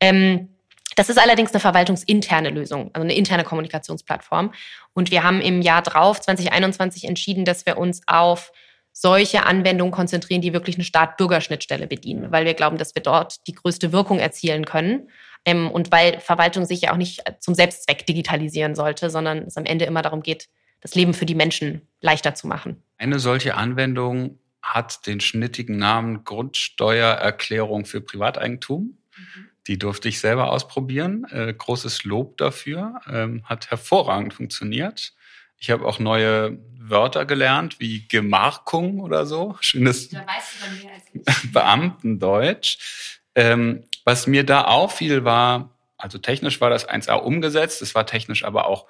Ähm, das ist allerdings eine verwaltungsinterne Lösung, also eine interne Kommunikationsplattform. Und wir haben im Jahr drauf, 2021, entschieden, dass wir uns auf solche Anwendungen konzentrieren, die wirklich eine Staat-Bürger-Schnittstelle bedienen, weil wir glauben, dass wir dort die größte Wirkung erzielen können. Ähm, und weil Verwaltung sich ja auch nicht zum Selbstzweck digitalisieren sollte, sondern es am Ende immer darum geht, das Leben für die Menschen leichter zu machen.
Eine solche Anwendung hat den schnittigen Namen Grundsteuererklärung für Privateigentum. Mhm. Die durfte ich selber ausprobieren. Äh, großes Lob dafür. Ähm, hat hervorragend funktioniert. Ich habe auch neue Wörter gelernt, wie Gemarkung oder so. Schönes da weißt du Beamtendeutsch. Ähm, was mir da auffiel, war, also technisch war das 1a umgesetzt, es war technisch aber auch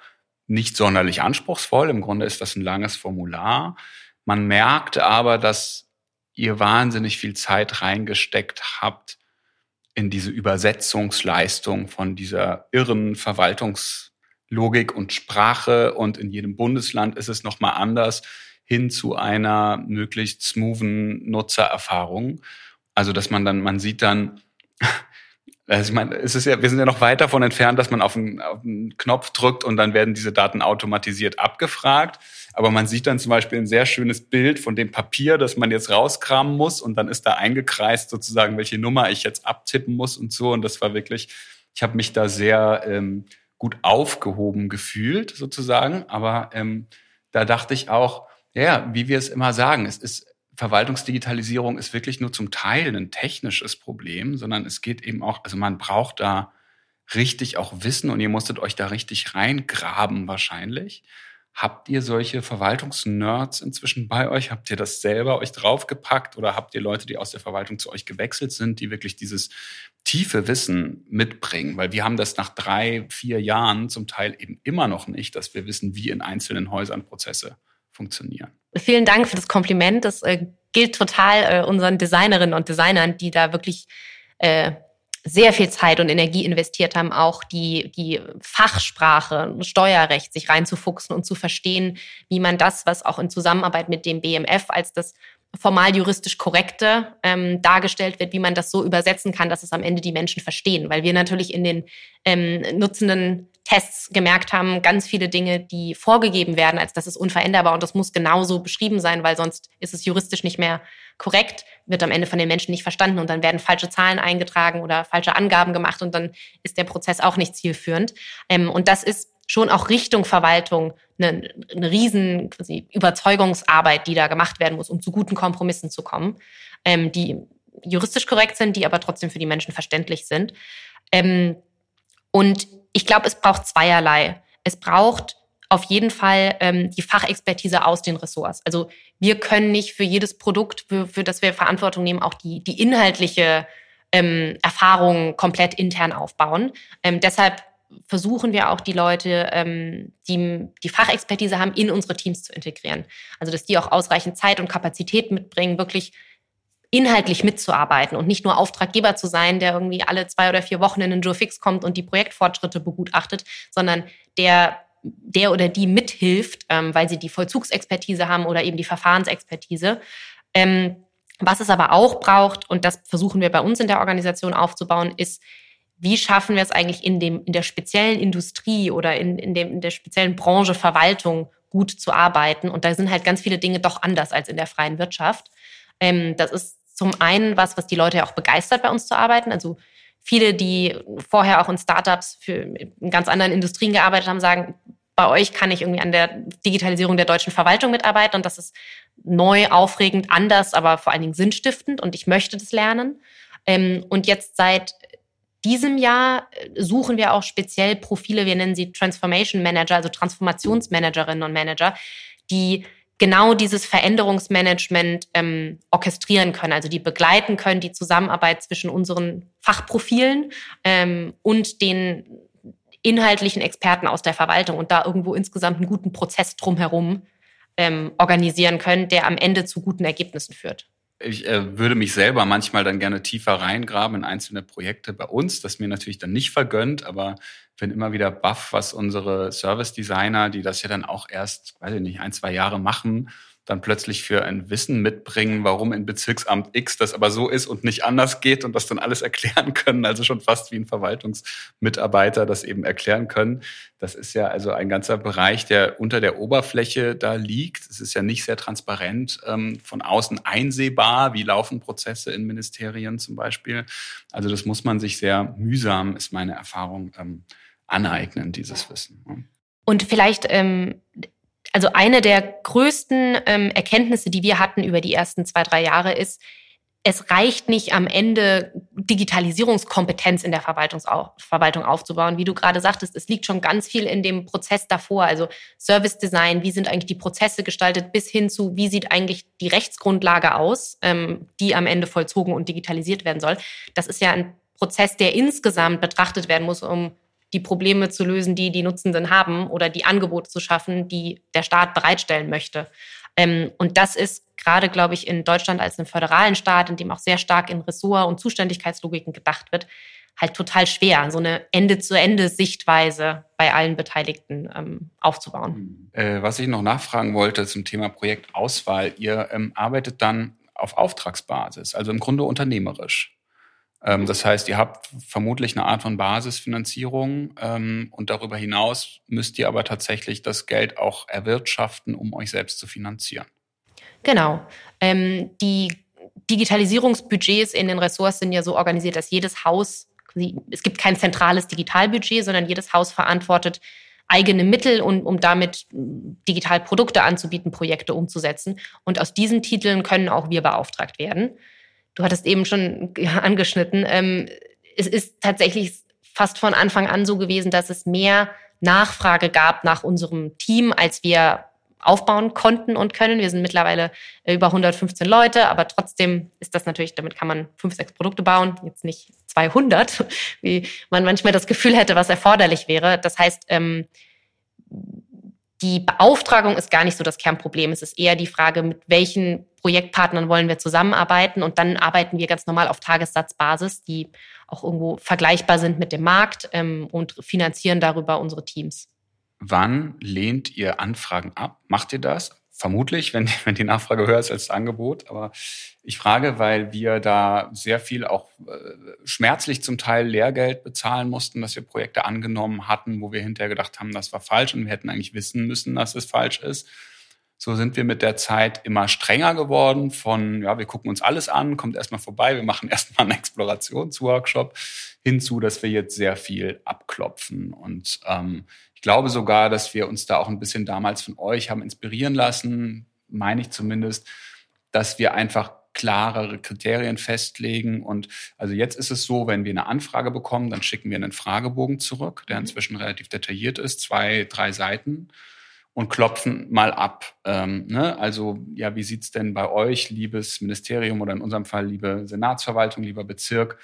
nicht sonderlich anspruchsvoll. Im Grunde ist das ein langes Formular. Man merkte aber, dass ihr wahnsinnig viel Zeit reingesteckt habt in diese Übersetzungsleistung von dieser irren Verwaltungs Logik und Sprache und in jedem Bundesland ist es nochmal anders hin zu einer möglichst smoothen Nutzererfahrung. Also, dass man dann, man sieht dann, also ich meine, es ist ja, wir sind ja noch weit davon entfernt, dass man auf einen, auf einen Knopf drückt und dann werden diese Daten automatisiert abgefragt. Aber man sieht dann zum Beispiel ein sehr schönes Bild von dem Papier, das man jetzt rauskramen muss und dann ist da eingekreist sozusagen, welche Nummer ich jetzt abtippen muss und so. Und das war wirklich, ich habe mich da sehr ähm, gut aufgehoben gefühlt, sozusagen. Aber ähm, da dachte ich auch, ja, wie wir es immer sagen, es ist Verwaltungsdigitalisierung ist wirklich nur zum Teil ein technisches Problem, sondern es geht eben auch, also man braucht da richtig auch Wissen und ihr musstet euch da richtig reingraben wahrscheinlich. Habt ihr solche Verwaltungsnerds inzwischen bei euch? Habt ihr das selber euch draufgepackt oder habt ihr Leute, die aus der Verwaltung zu euch gewechselt sind, die wirklich dieses tiefe Wissen mitbringen? Weil wir haben das nach drei, vier Jahren zum Teil eben immer noch nicht, dass wir wissen, wie in einzelnen Häusern Prozesse funktionieren.
Vielen Dank für das Kompliment. Das äh, gilt total äh, unseren Designerinnen und Designern, die da wirklich äh, sehr viel Zeit und Energie investiert haben, auch die, die Fachsprache, Steuerrecht sich reinzufuchsen und zu verstehen, wie man das, was auch in Zusammenarbeit mit dem BMF als das formal juristisch korrekte ähm, dargestellt wird, wie man das so übersetzen kann, dass es am Ende die Menschen verstehen. Weil wir natürlich in den ähm, nutzenden Tests gemerkt haben, ganz viele Dinge, die vorgegeben werden, als das ist unveränderbar und das muss genauso beschrieben sein, weil sonst ist es juristisch nicht mehr korrekt, wird am Ende von den Menschen nicht verstanden und dann werden falsche Zahlen eingetragen oder falsche Angaben gemacht und dann ist der Prozess auch nicht zielführend. Ähm, und das ist schon auch Richtung Verwaltung eine, eine riesen quasi Überzeugungsarbeit, die da gemacht werden muss, um zu guten Kompromissen zu kommen, ähm, die juristisch korrekt sind, die aber trotzdem für die Menschen verständlich sind. Ähm, und ich glaube, es braucht zweierlei. Es braucht auf jeden Fall ähm, die Fachexpertise aus den Ressorts. Also wir können nicht für jedes Produkt, für, für das wir Verantwortung nehmen, auch die, die inhaltliche ähm, Erfahrung komplett intern aufbauen. Ähm, deshalb versuchen wir auch die Leute, ähm, die die Fachexpertise haben, in unsere Teams zu integrieren. Also dass die auch ausreichend Zeit und Kapazität mitbringen, wirklich inhaltlich mitzuarbeiten und nicht nur Auftraggeber zu sein, der irgendwie alle zwei oder vier Wochen in den Joe Fix kommt und die Projektfortschritte begutachtet, sondern der der oder die mithilft, ähm, weil sie die Vollzugsexpertise haben oder eben die Verfahrensexpertise. Ähm, was es aber auch braucht, und das versuchen wir bei uns in der Organisation aufzubauen, ist, wie schaffen wir es eigentlich in, dem, in der speziellen Industrie oder in, in, dem, in der speziellen Branche Verwaltung gut zu arbeiten. Und da sind halt ganz viele Dinge doch anders als in der freien Wirtschaft. Ähm, das ist zum einen was, was die Leute ja auch begeistert, bei uns zu arbeiten. Also viele, die vorher auch in Startups für in ganz anderen Industrien gearbeitet haben, sagen, bei euch kann ich irgendwie an der Digitalisierung der deutschen Verwaltung mitarbeiten und das ist neu, aufregend, anders, aber vor allen Dingen sinnstiftend und ich möchte das lernen. Ähm, und jetzt seit diesem Jahr äh, suchen wir auch speziell Profile, wir nennen sie Transformation Manager, also Transformationsmanagerinnen und Manager, die genau dieses Veränderungsmanagement ähm, orchestrieren können, also die begleiten können, die Zusammenarbeit zwischen unseren Fachprofilen ähm, und den inhaltlichen Experten aus der Verwaltung und da irgendwo insgesamt einen guten Prozess drumherum ähm, organisieren können, der am Ende zu guten Ergebnissen führt.
Ich äh, würde mich selber manchmal dann gerne tiefer reingraben in einzelne Projekte bei uns, das mir natürlich dann nicht vergönnt, aber bin immer wieder baff, was unsere Service Designer, die das ja dann auch erst, weiß ich nicht, ein, zwei Jahre machen, dann plötzlich für ein Wissen mitbringen, warum in Bezirksamt X das aber so ist und nicht anders geht und das dann alles erklären können. Also schon fast wie ein Verwaltungsmitarbeiter das eben erklären können. Das ist ja also ein ganzer Bereich, der unter der Oberfläche da liegt. Es ist ja nicht sehr transparent ähm, von außen einsehbar. Wie laufen Prozesse in Ministerien zum Beispiel? Also das muss man sich sehr mühsam, ist meine Erfahrung, ähm, aneignen, dieses Wissen.
Und vielleicht ähm, also eine der größten ähm, Erkenntnisse, die wir hatten über die ersten zwei, drei Jahre ist, es reicht nicht am Ende Digitalisierungskompetenz in der Verwaltung aufzubauen. Wie du gerade sagtest, es liegt schon ganz viel in dem Prozess davor, also Service Design, wie sind eigentlich die Prozesse gestaltet, bis hin zu, wie sieht eigentlich die Rechtsgrundlage aus, ähm, die am Ende vollzogen und digitalisiert werden soll. Das ist ja ein Prozess, der insgesamt betrachtet werden muss, um die Probleme zu lösen, die die Nutzenden haben oder die Angebote zu schaffen, die der Staat bereitstellen möchte. Ähm, und das ist gerade, glaube ich, in Deutschland als einem föderalen Staat, in dem auch sehr stark in Ressort- und Zuständigkeitslogiken gedacht wird, halt total schwer, so eine Ende-zu-Ende-Sichtweise bei allen Beteiligten ähm, aufzubauen.
Äh, was ich noch nachfragen wollte zum Thema Projektauswahl, ihr ähm, arbeitet dann auf Auftragsbasis, also im Grunde unternehmerisch. Ähm, das heißt, ihr habt vermutlich eine Art von Basisfinanzierung ähm, und darüber hinaus müsst ihr aber tatsächlich das Geld auch erwirtschaften, um euch selbst zu finanzieren.
Genau. Ähm, die Digitalisierungsbudgets in den Ressorts sind ja so organisiert, dass jedes Haus, es gibt kein zentrales Digitalbudget, sondern jedes Haus verantwortet eigene Mittel, um, um damit digital Produkte anzubieten, Projekte umzusetzen. Und aus diesen Titeln können auch wir beauftragt werden du hattest eben schon angeschnitten, ähm, es ist tatsächlich fast von Anfang an so gewesen, dass es mehr Nachfrage gab nach unserem Team, als wir aufbauen konnten und können. Wir sind mittlerweile über 115 Leute, aber trotzdem ist das natürlich, damit kann man fünf, sechs Produkte bauen, jetzt nicht 200, wie man manchmal das Gefühl hätte, was erforderlich wäre. Das heißt, ähm, die Beauftragung ist gar nicht so das Kernproblem. Es ist eher die Frage, mit welchen Projektpartnern wollen wir zusammenarbeiten. Und dann arbeiten wir ganz normal auf Tagessatzbasis, die auch irgendwo vergleichbar sind mit dem Markt ähm, und finanzieren darüber unsere Teams.
Wann lehnt ihr Anfragen ab? Macht ihr das? Vermutlich, wenn, wenn die Nachfrage höher ist als das Angebot. Aber ich frage, weil wir da sehr viel auch äh, schmerzlich zum Teil Lehrgeld bezahlen mussten, dass wir Projekte angenommen hatten, wo wir hinterher gedacht haben, das war falsch und wir hätten eigentlich wissen müssen, dass es falsch ist. So sind wir mit der Zeit immer strenger geworden von, ja, wir gucken uns alles an, kommt erstmal vorbei, wir machen erstmal einen Explorationsworkshop, hinzu, dass wir jetzt sehr viel abklopfen. Und ähm, ich glaube sogar, dass wir uns da auch ein bisschen damals von euch haben inspirieren lassen, meine ich zumindest, dass wir einfach klarere Kriterien festlegen. Und also jetzt ist es so, wenn wir eine Anfrage bekommen, dann schicken wir einen Fragebogen zurück, der mhm. inzwischen relativ detailliert ist, zwei, drei Seiten und klopfen mal ab. Ähm, ne? Also ja, wie sieht's denn bei euch, liebes Ministerium oder in unserem Fall liebe Senatsverwaltung, lieber Bezirk,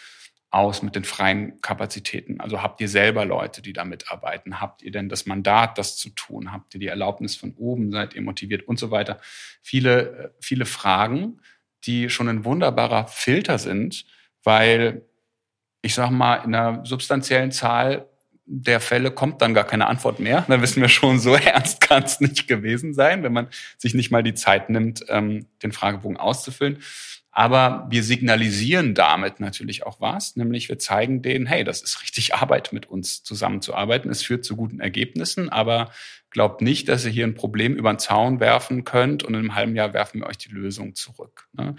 aus mit den freien Kapazitäten? Also habt ihr selber Leute, die da mitarbeiten? Habt ihr denn das Mandat, das zu tun? Habt ihr die Erlaubnis von oben? Seid ihr motiviert und so weiter? Viele, äh, viele Fragen, die schon ein wunderbarer Filter sind, weil ich sag mal, in einer substanziellen Zahl der Fälle kommt dann gar keine Antwort mehr. Dann wissen wir schon, so ernst kann es nicht gewesen sein, wenn man sich nicht mal die Zeit nimmt, ähm, den Fragebogen auszufüllen. Aber wir signalisieren damit natürlich auch was, nämlich wir zeigen denen, hey, das ist richtig Arbeit, mit uns zusammenzuarbeiten. Es führt zu guten Ergebnissen, aber glaubt nicht, dass ihr hier ein Problem über den Zaun werfen könnt und in einem halben Jahr werfen wir euch die Lösung zurück. Ne?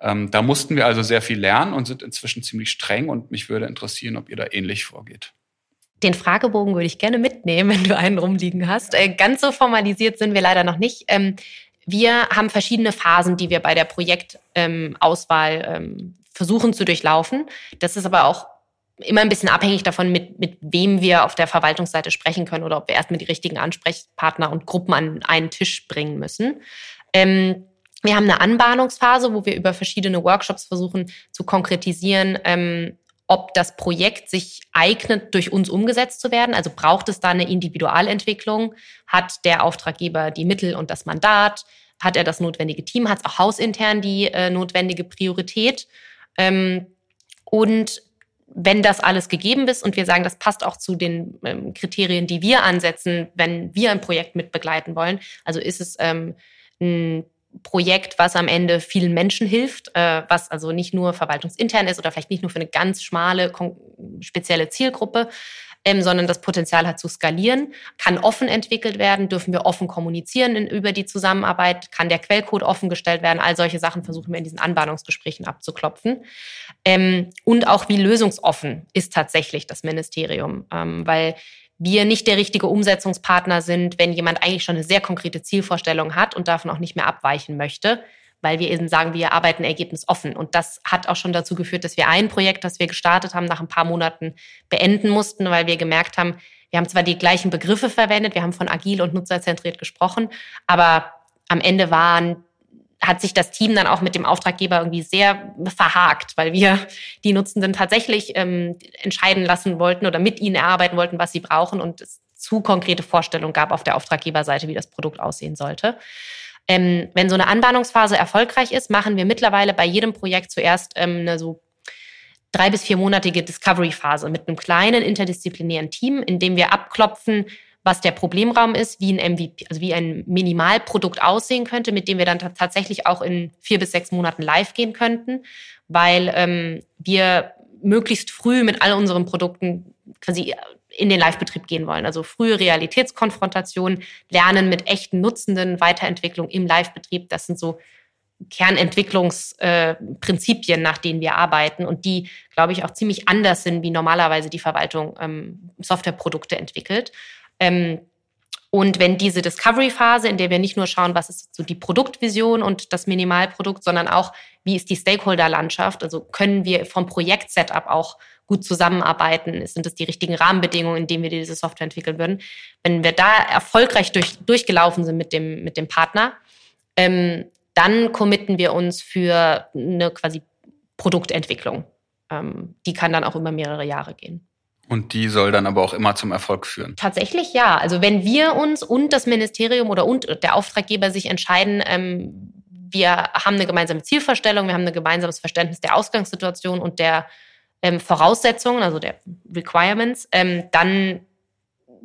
Ähm, da mussten wir also sehr viel lernen und sind inzwischen ziemlich streng und mich würde interessieren, ob ihr da ähnlich vorgeht.
Den Fragebogen würde ich gerne mitnehmen, wenn du einen rumliegen hast. Äh, ganz so formalisiert sind wir leider noch nicht. Ähm, wir haben verschiedene Phasen, die wir bei der Projektauswahl ähm, versuchen zu durchlaufen. Das ist aber auch immer ein bisschen abhängig davon, mit, mit wem wir auf der Verwaltungsseite sprechen können oder ob wir erstmal die richtigen Ansprechpartner und Gruppen an einen Tisch bringen müssen. Ähm, wir haben eine Anbahnungsphase, wo wir über verschiedene Workshops versuchen zu konkretisieren, ähm, ob das Projekt sich eignet, durch uns umgesetzt zu werden. Also braucht es da eine Individualentwicklung? Hat der Auftraggeber die Mittel und das Mandat? Hat er das notwendige Team? Hat es auch hausintern die äh, notwendige Priorität? Ähm, und wenn das alles gegeben ist und wir sagen, das passt auch zu den ähm, Kriterien, die wir ansetzen, wenn wir ein Projekt mit begleiten wollen, also ist es ähm, ein Projekt, was am Ende vielen Menschen hilft, äh, was also nicht nur verwaltungsintern ist oder vielleicht nicht nur für eine ganz schmale, spezielle Zielgruppe, ähm, sondern das Potenzial hat zu skalieren, kann offen entwickelt werden, dürfen wir offen kommunizieren in, über die Zusammenarbeit, kann der Quellcode offengestellt werden, all solche Sachen versuchen wir in diesen Anbahnungsgesprächen abzuklopfen. Ähm, und auch wie lösungsoffen ist tatsächlich das Ministerium, ähm, weil wir nicht der richtige Umsetzungspartner sind, wenn jemand eigentlich schon eine sehr konkrete Zielvorstellung hat und davon auch nicht mehr abweichen möchte, weil wir eben sagen, wir arbeiten ergebnisoffen. Und das hat auch schon dazu geführt, dass wir ein Projekt, das wir gestartet haben, nach ein paar Monaten beenden mussten, weil wir gemerkt haben, wir haben zwar die gleichen Begriffe verwendet, wir haben von agil und nutzerzentriert gesprochen, aber am Ende waren hat sich das Team dann auch mit dem Auftraggeber irgendwie sehr verhakt, weil wir die Nutzenden tatsächlich ähm, entscheiden lassen wollten oder mit ihnen erarbeiten wollten, was sie brauchen und es zu konkrete Vorstellungen gab auf der Auftraggeberseite, wie das Produkt aussehen sollte. Ähm, wenn so eine Anbahnungsphase erfolgreich ist, machen wir mittlerweile bei jedem Projekt zuerst ähm, eine so drei bis viermonatige Discovery-Phase mit einem kleinen interdisziplinären Team, in dem wir abklopfen, was der Problemraum ist, wie ein MVP, also wie ein Minimalprodukt aussehen könnte, mit dem wir dann tatsächlich auch in vier bis sechs Monaten live gehen könnten, weil ähm, wir möglichst früh mit all unseren Produkten quasi in den Live-Betrieb gehen wollen. Also frühe Realitätskonfrontation, Lernen mit echten Nutzenden, Weiterentwicklung im Live-Betrieb. Das sind so Kernentwicklungsprinzipien, äh, nach denen wir arbeiten und die, glaube ich, auch ziemlich anders sind, wie normalerweise die Verwaltung ähm, Softwareprodukte entwickelt. Ähm, und wenn diese Discovery-Phase, in der wir nicht nur schauen, was ist so die Produktvision und das Minimalprodukt, sondern auch, wie ist die Stakeholder-Landschaft, also können wir vom Projekt-Setup auch gut zusammenarbeiten, sind das die richtigen Rahmenbedingungen, in denen wir diese Software entwickeln würden. Wenn wir da erfolgreich durch, durchgelaufen sind mit dem, mit dem Partner, ähm, dann committen wir uns für eine quasi Produktentwicklung. Ähm, die kann dann auch über mehrere Jahre gehen.
Und die soll dann aber auch immer zum Erfolg führen.
Tatsächlich ja. Also wenn wir uns und das Ministerium oder und der Auftraggeber sich entscheiden, ähm, wir haben eine gemeinsame Zielvorstellung, wir haben ein gemeinsames Verständnis der Ausgangssituation und der ähm, Voraussetzungen, also der Requirements, ähm, dann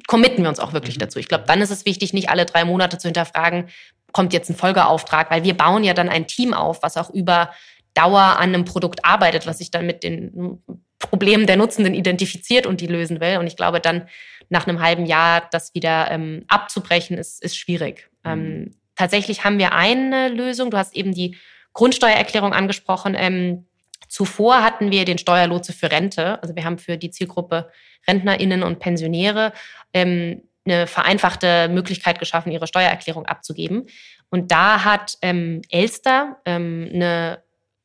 committen wir uns auch wirklich mhm. dazu. Ich glaube, dann ist es wichtig, nicht alle drei Monate zu hinterfragen, kommt jetzt ein Folgeauftrag, weil wir bauen ja dann ein Team auf, was auch über Dauer an einem Produkt arbeitet, was sich dann mit den Problemen der Nutzenden identifiziert und die lösen will. Und ich glaube, dann nach einem halben Jahr das wieder ähm, abzubrechen, ist, ist schwierig. Mhm. Ähm, tatsächlich haben wir eine Lösung. Du hast eben die Grundsteuererklärung angesprochen. Ähm, zuvor hatten wir den Steuerlotse für Rente. Also wir haben für die Zielgruppe RentnerInnen und Pensionäre ähm, eine vereinfachte Möglichkeit geschaffen, ihre Steuererklärung abzugeben. Und da hat ähm, Elster ähm, eine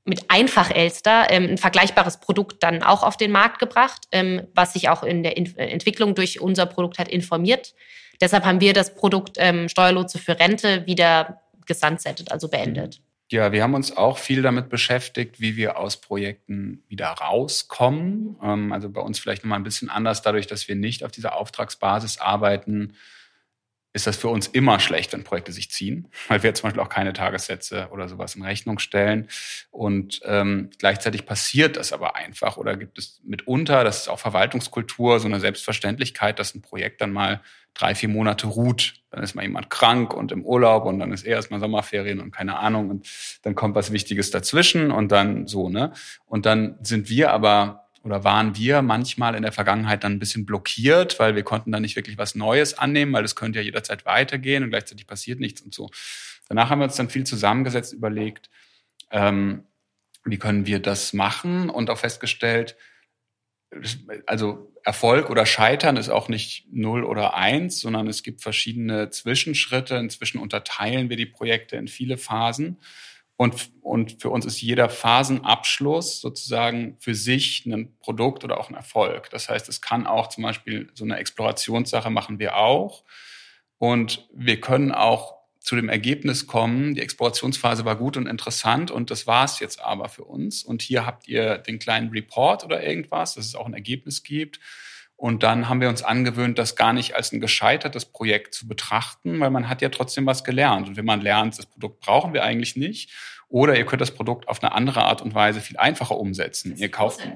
mit Einfach Elster ähm, ein vergleichbares Produkt dann auch auf den Markt gebracht, ähm, was sich auch in der in Entwicklung durch unser Produkt hat informiert. Deshalb haben wir das Produkt ähm, Steuerlotse für Rente wieder gesunsettet, also beendet.
Ja, wir haben uns auch viel damit beschäftigt, wie wir aus Projekten wieder rauskommen. Ähm, also bei uns vielleicht nochmal ein bisschen anders, dadurch, dass wir nicht auf dieser Auftragsbasis arbeiten, ist das für uns immer schlecht, wenn Projekte sich ziehen, weil wir zum Beispiel auch keine Tagessätze oder sowas in Rechnung stellen. Und ähm, gleichzeitig passiert das aber einfach oder gibt es mitunter, das ist auch Verwaltungskultur, so eine Selbstverständlichkeit, dass ein Projekt dann mal drei, vier Monate ruht. Dann ist mal jemand krank und im Urlaub und dann ist er erstmal Sommerferien und keine Ahnung und dann kommt was Wichtiges dazwischen und dann so, ne? Und dann sind wir aber oder waren wir manchmal in der Vergangenheit dann ein bisschen blockiert, weil wir konnten dann nicht wirklich was Neues annehmen, weil es könnte ja jederzeit weitergehen und gleichzeitig passiert nichts und so. Danach haben wir uns dann viel zusammengesetzt, überlegt, ähm, wie können wir das machen und auch festgestellt, also Erfolg oder Scheitern ist auch nicht null oder eins, sondern es gibt verschiedene Zwischenschritte. Inzwischen unterteilen wir die Projekte in viele Phasen. Und, und für uns ist jeder Phasenabschluss sozusagen für sich ein Produkt oder auch ein Erfolg. Das heißt, es kann auch zum Beispiel so eine Explorationssache machen wir auch. Und wir können auch zu dem Ergebnis kommen, die Explorationsphase war gut und interessant und das war es jetzt aber für uns. Und hier habt ihr den kleinen Report oder irgendwas, dass es auch ein Ergebnis gibt. Und dann haben wir uns angewöhnt, das gar nicht als ein gescheitertes Projekt zu betrachten, weil man hat ja trotzdem was gelernt. Und wenn man lernt, das Produkt brauchen wir eigentlich nicht, oder ihr könnt das Produkt auf eine andere Art und Weise viel einfacher umsetzen. Ihr kauft,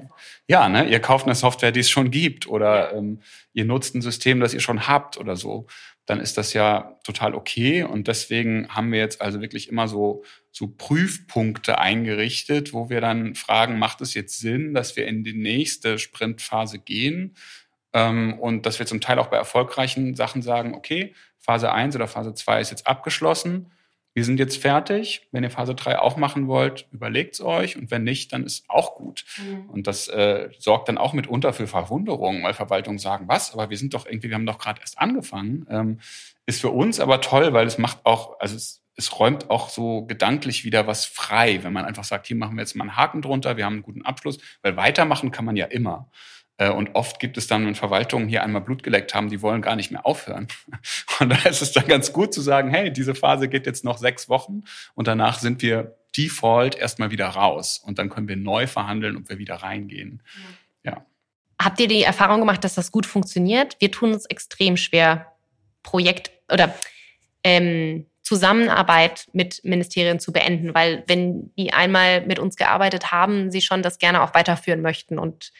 ja, ne, ihr kauft eine Software, die es schon gibt, oder ähm, ihr nutzt ein System, das ihr schon habt oder so. Dann ist das ja total okay. Und deswegen haben wir jetzt also wirklich immer so so Prüfpunkte eingerichtet, wo wir dann fragen, macht es jetzt Sinn, dass wir in die nächste Sprintphase gehen? Ähm, und dass wir zum Teil auch bei erfolgreichen Sachen sagen, okay, Phase 1 oder Phase 2 ist jetzt abgeschlossen. Wir sind jetzt fertig. Wenn ihr Phase 3 auch machen wollt, überlegt's euch. Und wenn nicht, dann ist auch gut. Mhm. Und das äh, sorgt dann auch mitunter für Verwunderung, weil Verwaltungen sagen, was? Aber wir sind doch irgendwie, wir haben doch gerade erst angefangen. Ähm, ist für uns aber toll, weil es macht auch, also es, es räumt auch so gedanklich wieder was frei, wenn man einfach sagt, hier machen wir jetzt mal einen Haken drunter, wir haben einen guten Abschluss, weil weitermachen kann man ja immer. Äh, und oft gibt es dann, wenn Verwaltungen hier einmal Blut geleckt haben, die wollen gar nicht mehr aufhören. Und da ist es dann ganz gut zu sagen, hey, diese Phase geht jetzt noch sechs Wochen und danach sind wir default erstmal wieder raus. Und dann können wir neu verhandeln, ob wir wieder reingehen. Ja.
Habt ihr die Erfahrung gemacht, dass das gut funktioniert? Wir tun uns extrem schwer, Projekt oder ähm, Zusammenarbeit mit Ministerien zu beenden, weil wenn die einmal mit uns gearbeitet haben, sie schon das gerne auch weiterführen möchten und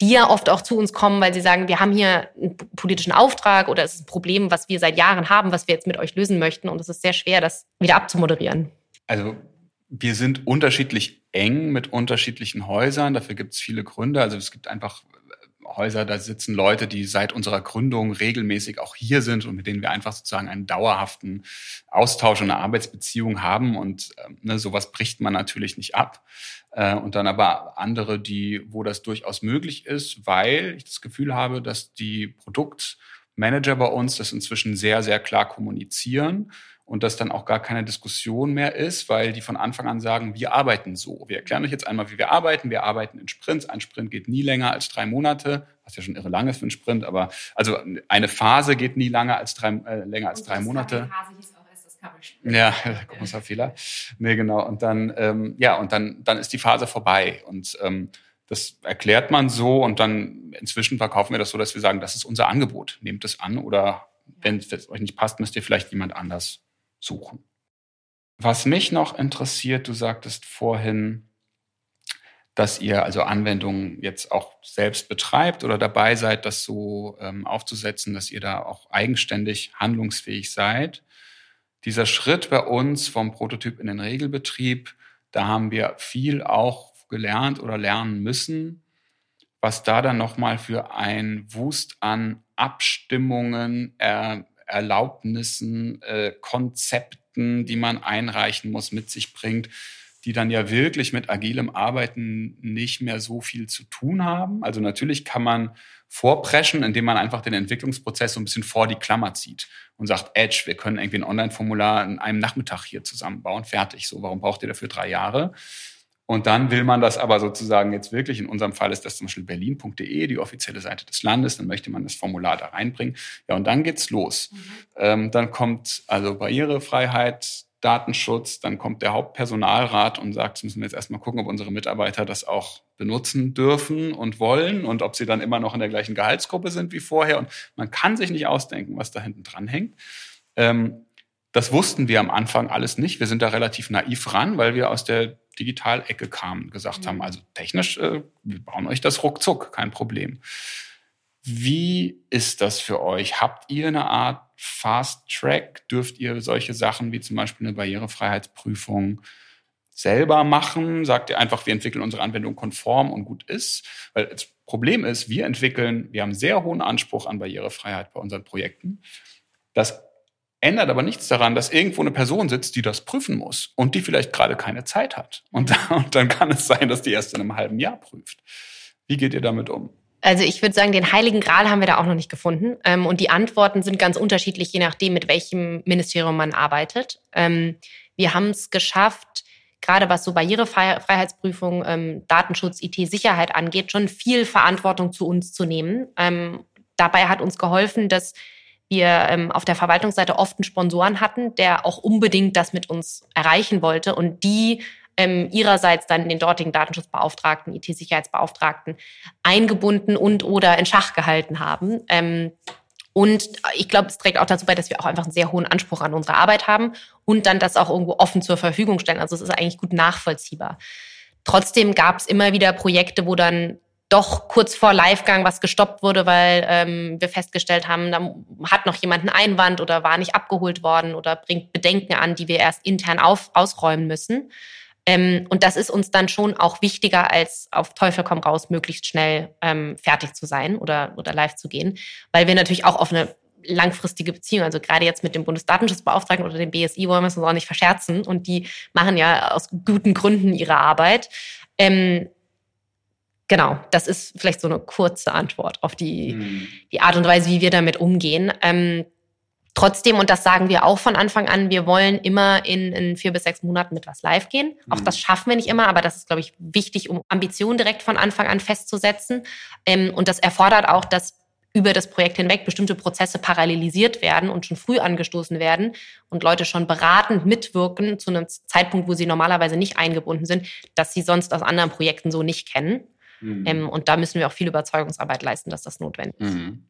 die ja oft auch zu uns kommen, weil sie sagen, wir haben hier einen politischen Auftrag oder es ist ein Problem, was wir seit Jahren haben, was wir jetzt mit euch lösen möchten. Und es ist sehr schwer, das wieder abzumoderieren.
Also wir sind unterschiedlich eng mit unterschiedlichen Häusern. Dafür gibt es viele Gründe. Also es gibt einfach Häuser, da sitzen Leute, die seit unserer Gründung regelmäßig auch hier sind und mit denen wir einfach sozusagen einen dauerhaften Austausch und eine Arbeitsbeziehung haben. Und ähm, ne, sowas bricht man natürlich nicht ab. Äh, und dann aber andere, die, wo das durchaus möglich ist, weil ich das Gefühl habe, dass die Produktmanager bei uns das inzwischen sehr, sehr klar kommunizieren und das dann auch gar keine Diskussion mehr ist, weil die von Anfang an sagen, wir arbeiten so. Wir erklären euch jetzt einmal, wie wir arbeiten. Wir arbeiten in Sprints. Ein Sprint geht nie länger als drei Monate, was ja schon irre lang ist für einen Sprint, aber also eine Phase geht nie länger als drei, äh, länger als drei Monate. Ja, großer Fehler. Nee, genau. Und dann, ähm, ja, und dann, dann ist die Phase vorbei. Und ähm, das erklärt man so und dann inzwischen verkaufen wir das so, dass wir sagen, das ist unser Angebot. Nehmt es an oder wenn es euch nicht passt, müsst ihr vielleicht jemand anders suchen. Was mich noch interessiert, du sagtest vorhin, dass ihr also Anwendungen jetzt auch selbst betreibt oder dabei seid, das so ähm, aufzusetzen, dass ihr da auch eigenständig handlungsfähig seid. Dieser Schritt bei uns vom Prototyp in den Regelbetrieb, da haben wir viel auch gelernt oder lernen müssen, was da dann nochmal für ein Wust an Abstimmungen, er, Erlaubnissen, äh, Konzepten, die man einreichen muss, mit sich bringt, die dann ja wirklich mit agilem Arbeiten nicht mehr so viel zu tun haben. Also natürlich kann man vorpreschen, indem man einfach den Entwicklungsprozess so ein bisschen vor die Klammer zieht und sagt, Edge, wir können irgendwie ein Online-Formular in einem Nachmittag hier zusammenbauen, fertig. So, warum braucht ihr dafür drei Jahre? Und dann will man das aber sozusagen jetzt wirklich, in unserem Fall ist das zum Beispiel berlin.de, die offizielle Seite des Landes, dann möchte man das Formular da reinbringen. Ja, und dann geht's los. Mhm. Ähm, dann kommt also Barrierefreiheit Datenschutz, dann kommt der Hauptpersonalrat und sagt, müssen wir jetzt erstmal gucken, ob unsere Mitarbeiter das auch benutzen dürfen und wollen und ob sie dann immer noch in der gleichen Gehaltsgruppe sind wie vorher. Und man kann sich nicht ausdenken, was da hinten dran hängt. Ähm, das wussten wir am Anfang alles nicht. Wir sind da relativ naiv ran, weil wir aus der Digitalecke kamen, gesagt mhm. haben, also technisch, äh, wir bauen euch das ruckzuck, kein Problem. Wie ist das für euch? Habt ihr eine Art Fast Track? Dürft ihr solche Sachen wie zum Beispiel eine Barrierefreiheitsprüfung selber machen? Sagt ihr einfach, wir entwickeln unsere Anwendung konform und gut ist? Weil das Problem ist, wir entwickeln, wir haben sehr hohen Anspruch an Barrierefreiheit bei unseren Projekten. Das ändert aber nichts daran, dass irgendwo eine Person sitzt, die das prüfen muss und die vielleicht gerade keine Zeit hat. Und, und dann kann es sein, dass die erst in einem halben Jahr prüft. Wie geht ihr damit um?
Also ich würde sagen, den heiligen Gral haben wir da auch noch nicht gefunden. Ähm, und die Antworten sind ganz unterschiedlich, je nachdem, mit welchem Ministerium man arbeitet. Ähm, wir haben es geschafft, gerade was so Barrierefreiheitsprüfung, ähm, Datenschutz, IT-Sicherheit angeht, schon viel Verantwortung zu uns zu nehmen. dabei hat uns geholfen, dass wir auf der Verwaltungsseite oft einen Sponsoren hatten, der auch unbedingt das mit uns erreichen wollte und die ähm, ihrerseits dann den dortigen Datenschutzbeauftragten, IT-Sicherheitsbeauftragten eingebunden und oder in Schach gehalten haben. Ähm, und ich glaube, es trägt auch dazu bei, dass wir auch einfach einen sehr hohen Anspruch an unsere Arbeit haben und dann das auch irgendwo offen zur Verfügung stellen. Also es ist eigentlich gut nachvollziehbar. Trotzdem gab es immer wieder Projekte, wo dann doch kurz vor Livegang was gestoppt wurde, weil ähm, wir festgestellt haben, da hat noch jemand einen Einwand oder war nicht abgeholt worden oder bringt Bedenken an, die wir erst intern auf, ausräumen müssen. Ähm, und das ist uns dann schon auch wichtiger, als auf Teufel komm raus, möglichst schnell ähm, fertig zu sein oder, oder live zu gehen, weil wir natürlich auch auf eine langfristige Beziehung, also gerade jetzt mit dem Bundesdatenschutzbeauftragten oder dem BSI wollen wir es uns auch nicht verscherzen und die machen ja aus guten Gründen ihre Arbeit. Ähm, genau, das ist vielleicht so eine kurze Antwort auf die, mhm. die Art und Weise, wie wir damit umgehen. Ähm, Trotzdem, und das sagen wir auch von Anfang an, wir wollen immer in, in vier bis sechs Monaten mit was live gehen. Auch mhm. das schaffen wir nicht immer, aber das ist, glaube ich, wichtig, um Ambitionen direkt von Anfang an festzusetzen. Ähm, und das erfordert auch, dass über das Projekt hinweg bestimmte Prozesse parallelisiert werden und schon früh angestoßen werden und Leute schon beratend mitwirken zu einem Zeitpunkt, wo sie normalerweise nicht eingebunden sind, dass sie sonst aus anderen Projekten so nicht kennen. Mhm. Ähm, und da müssen wir auch viel Überzeugungsarbeit leisten, dass das notwendig ist. Mhm.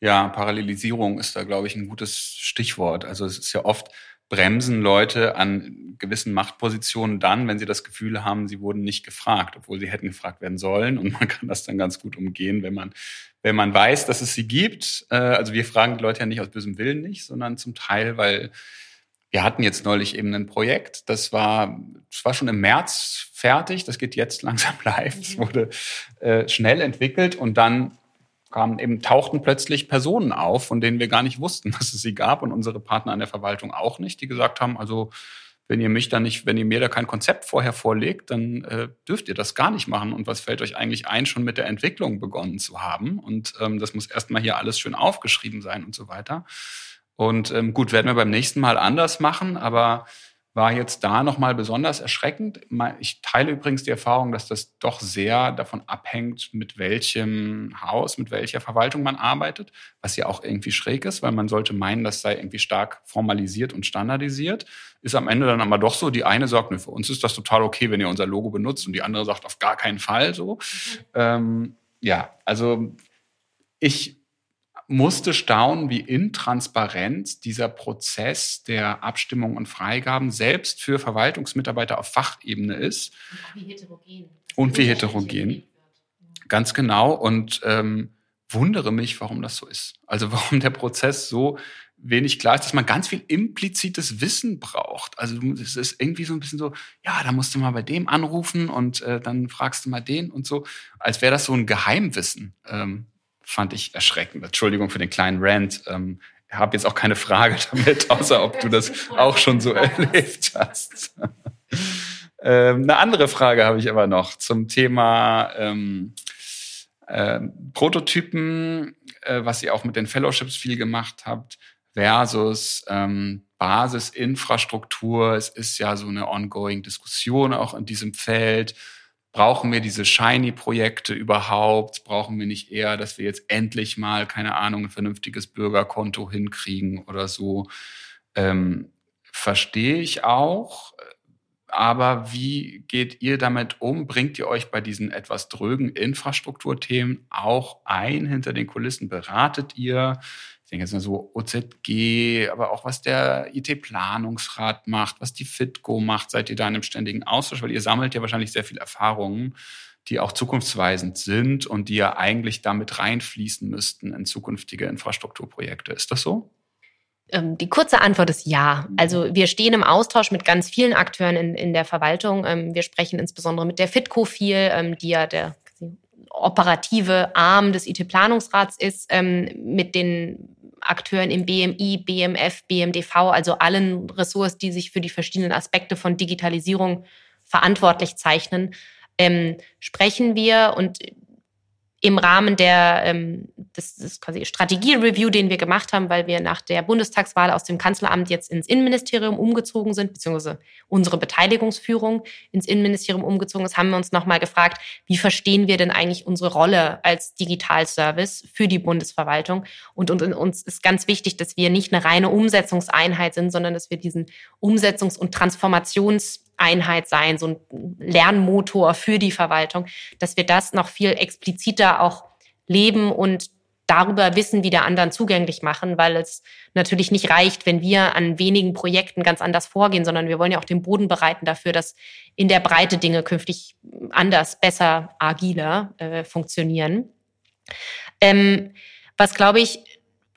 Ja, Parallelisierung ist da, glaube ich, ein gutes Stichwort. Also es ist ja oft, bremsen Leute an gewissen Machtpositionen dann, wenn sie das Gefühl haben, sie wurden nicht gefragt, obwohl sie hätten gefragt werden sollen. Und man kann das dann ganz gut umgehen, wenn man, wenn man weiß, dass es sie gibt. Äh, also wir fragen die Leute ja nicht aus bösem Willen nicht, sondern zum Teil, weil wir hatten jetzt neulich eben ein Projekt, das war, das war schon im März fertig, das geht jetzt langsam live, es mhm. wurde äh, schnell entwickelt und dann kamen eben tauchten plötzlich Personen auf, von denen wir gar nicht wussten, dass es sie gab und unsere Partner an der Verwaltung auch nicht, die gesagt haben, also wenn ihr mich da nicht, wenn ihr mir da kein Konzept vorher vorlegt, dann äh, dürft ihr das gar nicht machen. Und was fällt euch eigentlich ein, schon mit der Entwicklung begonnen zu haben? Und ähm, das muss erstmal hier alles schön aufgeschrieben sein und so weiter. Und ähm, gut, werden wir beim nächsten Mal anders machen, aber war jetzt da nochmal besonders erschreckend. Ich teile übrigens die Erfahrung, dass das doch sehr davon abhängt, mit welchem Haus, mit welcher Verwaltung man arbeitet, was ja auch irgendwie schräg ist, weil man sollte meinen, das sei irgendwie stark formalisiert und standardisiert. Ist am Ende dann aber doch so, die eine sagt, ne, für uns ist das total okay, wenn ihr unser Logo benutzt und die andere sagt, auf gar keinen Fall so. Mhm. Ähm, ja, also ich musste staunen, wie intransparent dieser Prozess der Abstimmung und Freigaben selbst für Verwaltungsmitarbeiter auf Fachebene ist. Und wie heterogen. Und wie heterogen. Ganz genau. Und ähm, wundere mich, warum das so ist. Also warum der Prozess so wenig klar ist, dass man ganz viel implizites Wissen braucht. Also es ist irgendwie so ein bisschen so, ja, da musst du mal bei dem anrufen und äh, dann fragst du mal den und so, als wäre das so ein Geheimwissen. Ähm, fand ich erschreckend. Entschuldigung für den kleinen Rant. Ähm, ich habe jetzt auch keine Frage damit, außer ob du das auch schon so erlebt hast. ähm, eine andere Frage habe ich aber noch zum Thema ähm, äh, Prototypen, äh, was ihr auch mit den Fellowships viel gemacht habt, versus ähm, Basisinfrastruktur. Es ist ja so eine ongoing Diskussion auch in diesem Feld. Brauchen wir diese Shiny-Projekte überhaupt? Brauchen wir nicht eher, dass wir jetzt endlich mal, keine Ahnung, ein vernünftiges Bürgerkonto hinkriegen oder so? Ähm, verstehe ich auch. Aber wie geht ihr damit um? Bringt ihr euch bei diesen etwas drögen Infrastrukturthemen auch ein hinter den Kulissen? Beratet ihr? Ich denke jetzt mal so OZG, aber auch was der IT-Planungsrat macht, was die FITCO macht. Seid ihr da in einem ständigen Austausch? Weil ihr sammelt ja wahrscheinlich sehr viel Erfahrungen, die auch zukunftsweisend sind und die ja eigentlich damit reinfließen müssten in zukünftige Infrastrukturprojekte. Ist das so?
Ähm, die kurze Antwort ist ja. Also wir stehen im Austausch mit ganz vielen Akteuren in, in der Verwaltung. Ähm, wir sprechen insbesondere mit der FITCO viel, ähm, die ja der operative Arm des IT-Planungsrats ist, mit den Akteuren im BMI, BMF, BMDV, also allen Ressorts, die sich für die verschiedenen Aspekte von Digitalisierung verantwortlich zeichnen, sprechen wir und im Rahmen der ähm, des, des quasi Strategie-Review, den wir gemacht haben, weil wir nach der Bundestagswahl aus dem Kanzleramt jetzt ins Innenministerium umgezogen sind, beziehungsweise unsere Beteiligungsführung ins Innenministerium umgezogen ist, haben wir uns nochmal gefragt, wie verstehen wir denn eigentlich unsere Rolle als Digitalservice für die Bundesverwaltung? Und, und, und uns ist ganz wichtig, dass wir nicht eine reine Umsetzungseinheit sind, sondern dass wir diesen Umsetzungs- und Transformations- Einheit sein, so ein Lernmotor für die Verwaltung, dass wir das noch viel expliziter auch leben und darüber Wissen wieder anderen zugänglich machen, weil es natürlich nicht reicht, wenn wir an wenigen Projekten ganz anders vorgehen, sondern wir wollen ja auch den Boden bereiten dafür, dass in der Breite Dinge künftig anders, besser, agiler äh, funktionieren. Ähm, was, glaube ich,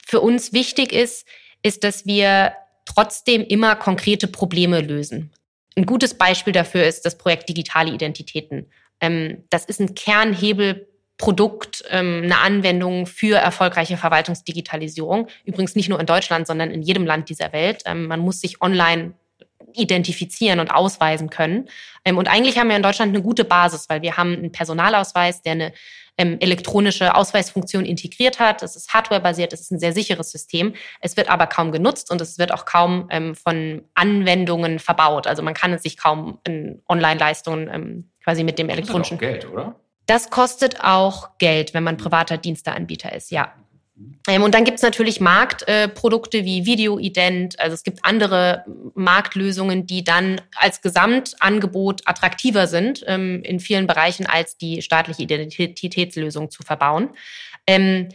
für uns wichtig ist, ist, dass wir trotzdem immer konkrete Probleme lösen. Ein gutes Beispiel dafür ist das Projekt Digitale Identitäten. Ähm, das ist ein Kernhebelprodukt, ähm, eine Anwendung für erfolgreiche Verwaltungsdigitalisierung. Übrigens nicht nur in Deutschland, sondern in jedem Land dieser Welt. Ähm, man muss sich online identifizieren und ausweisen können. und eigentlich haben wir in Deutschland eine gute Basis, weil wir haben einen Personalausweis, der eine ähm, elektronische Ausweisfunktion integriert hat. Es ist hardwarebasiert, es ist ein sehr sicheres System. Es wird aber kaum genutzt und es wird auch kaum ähm, von Anwendungen verbaut. Also man kann es sich kaum in Online-Leistungen ähm, quasi mit dem elektronischen.
Das kostet auch Geld, oder?
Das kostet auch Geld, wenn man privater Diensteanbieter ist, ja. Ähm, und dann gibt es natürlich Marktprodukte äh, wie Videoident. Also es gibt andere Marktlösungen, die dann als Gesamtangebot attraktiver sind ähm, in vielen Bereichen als die staatliche Identitätslösung zu verbauen. Ähm,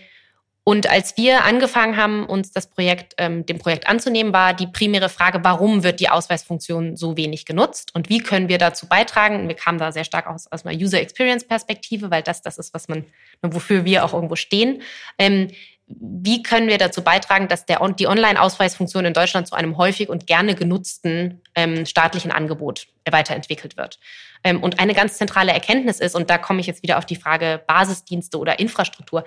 und als wir angefangen haben, uns das Projekt, ähm, dem Projekt anzunehmen, war die primäre Frage, warum wird die Ausweisfunktion so wenig genutzt und wie können wir dazu beitragen? Wir kamen da sehr stark aus, aus einer User Experience Perspektive, weil das das ist, was man, wofür wir auch irgendwo stehen. Ähm, wie können wir dazu beitragen, dass der, die Online-Ausweisfunktion in Deutschland zu einem häufig und gerne genutzten ähm, staatlichen Angebot weiterentwickelt wird? Ähm, und eine ganz zentrale Erkenntnis ist, und da komme ich jetzt wieder auf die Frage Basisdienste oder Infrastruktur,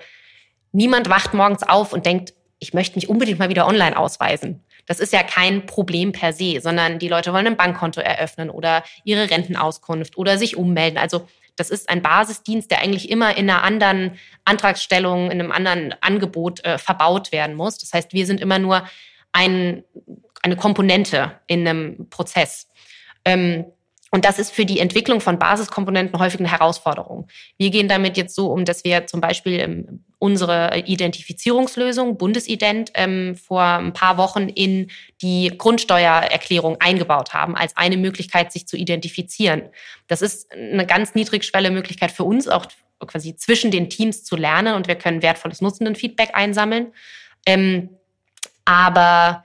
niemand wacht morgens auf und denkt, ich möchte mich unbedingt mal wieder online ausweisen. Das ist ja kein Problem per se, sondern die Leute wollen ein Bankkonto eröffnen oder ihre Rentenauskunft oder sich ummelden. Also das ist ein Basisdienst, der eigentlich immer in einer anderen Antragsstellung, in einem anderen Angebot äh, verbaut werden muss. Das heißt, wir sind immer nur ein, eine Komponente in einem Prozess. Ähm, und das ist für die Entwicklung von Basiskomponenten häufig eine Herausforderung. Wir gehen damit jetzt so um, dass wir zum Beispiel ähm, unsere Identifizierungslösung Bundesident ähm, vor ein paar Wochen in die Grundsteuererklärung eingebaut haben, als eine Möglichkeit, sich zu identifizieren. Das ist eine ganz niedrigschwelle Möglichkeit für uns, auch quasi zwischen den Teams zu lernen und wir können wertvolles Nutzenden-Feedback einsammeln. Ähm, aber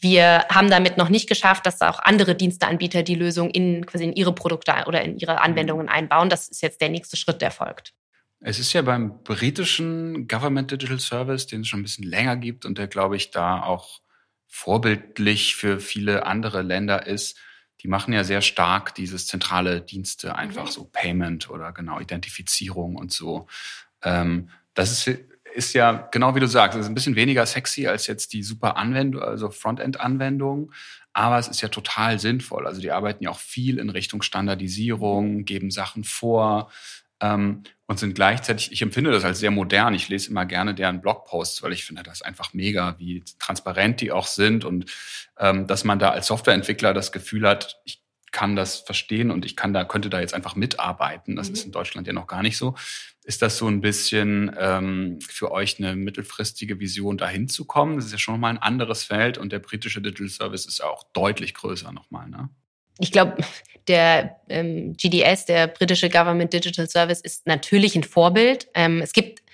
wir haben damit noch nicht geschafft, dass auch andere Diensteanbieter die Lösung in, quasi in ihre Produkte oder in ihre Anwendungen einbauen. Das ist jetzt der nächste Schritt, der folgt.
Es ist ja beim britischen Government Digital Service, den es schon ein bisschen länger gibt und der, glaube ich, da auch vorbildlich für viele andere Länder ist. Die machen ja sehr stark dieses zentrale Dienste, einfach mhm. so Payment oder genau Identifizierung und so. Ähm, das ist ist ja, genau wie du sagst, ist ein bisschen weniger sexy als jetzt die super Anwendung, also Frontend-Anwendung. Aber es ist ja total sinnvoll. Also die arbeiten ja auch viel in Richtung Standardisierung, geben Sachen vor ähm, und sind gleichzeitig, ich empfinde das als sehr modern. Ich lese immer gerne deren Blogposts, weil ich finde das einfach mega, wie transparent die auch sind und ähm, dass man da als Softwareentwickler das Gefühl hat, ich kann das verstehen und ich kann da, könnte da jetzt einfach mitarbeiten. Das mhm. ist in Deutschland ja noch gar nicht so. Ist das so ein bisschen ähm, für euch eine mittelfristige Vision, dahin zu kommen? Das ist ja schon mal ein anderes Feld und der britische Digital Service ist auch deutlich größer nochmal, ne?
Ich glaube, der ähm, GDS, der britische Government Digital Service, ist natürlich ein Vorbild. Ähm, es gibt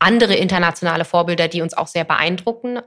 andere internationale Vorbilder, die uns auch sehr beeindrucken.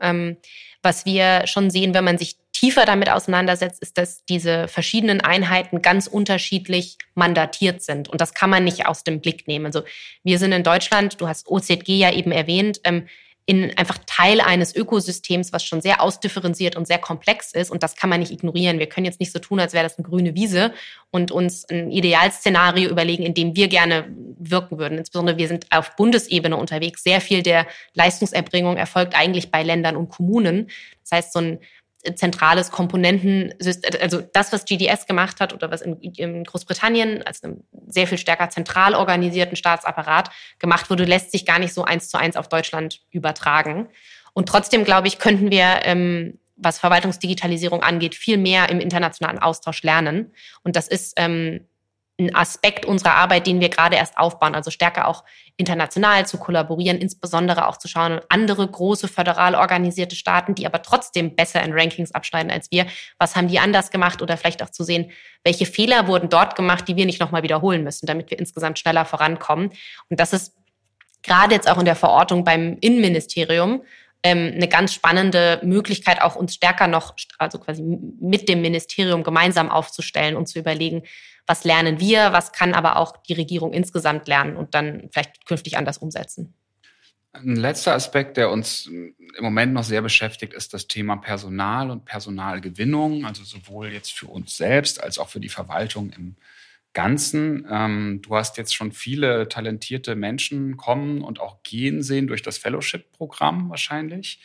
Was wir schon sehen, wenn man sich tiefer damit auseinandersetzt, ist, dass diese verschiedenen Einheiten ganz unterschiedlich mandatiert sind. Und das kann man nicht aus dem Blick nehmen. Also wir sind in Deutschland, du hast OZG ja eben erwähnt, ähm, in einfach Teil eines Ökosystems, was schon sehr ausdifferenziert und sehr komplex ist. Und das kann man nicht ignorieren. Wir können jetzt nicht so tun, als wäre das eine grüne Wiese und uns ein Idealszenario überlegen, in dem wir gerne wirken würden. Insbesondere wir sind auf Bundesebene unterwegs. Sehr viel der Leistungserbringung erfolgt eigentlich bei Ländern und Kommunen. Das heißt, so ein zentrales Komponentensystem, also das, was GDS gemacht hat oder was in, in, Großbritannien als einem sehr viel stärker zentral organisierten Staatsapparat gemacht wurde, lässt sich gar nicht so eins zu eins auf Deutschland übertragen. Und trotzdem, glaube ich, könnten wir, ähm, was Verwaltungsdigitalisierung angeht, viel mehr im internationalen Austausch lernen. Und das ist ähm, ein Aspekt unserer Arbeit, den wir gerade erst aufbauen, also stärker auch international zu kollaborieren, insbesondere auch zu schauen, andere große föderal organisierte Staaten, die aber trotzdem besser in Rankings abschneiden als wir, was haben die anders gemacht? Oder vielleicht auch zu sehen, welche Fehler wurden dort gemacht, die wir nicht nochmal wiederholen müssen, damit wir insgesamt schneller vorankommen. Und das ist gerade jetzt auch in der Verortung beim Innenministerium ähm, eine ganz spannende Möglichkeit, auch uns stärker noch, also quasi mit dem Ministerium gemeinsam aufzustellen und zu überlegen, was lernen wir, was kann aber auch die Regierung insgesamt lernen und dann vielleicht künftig anders umsetzen.
Ein letzter Aspekt, der uns im Moment noch sehr beschäftigt, ist das Thema Personal und Personalgewinnung, also sowohl jetzt für uns selbst als auch für die Verwaltung im Ganzen. Ähm, du hast jetzt schon viele talentierte Menschen kommen und auch gehen sehen durch das Fellowship-Programm wahrscheinlich.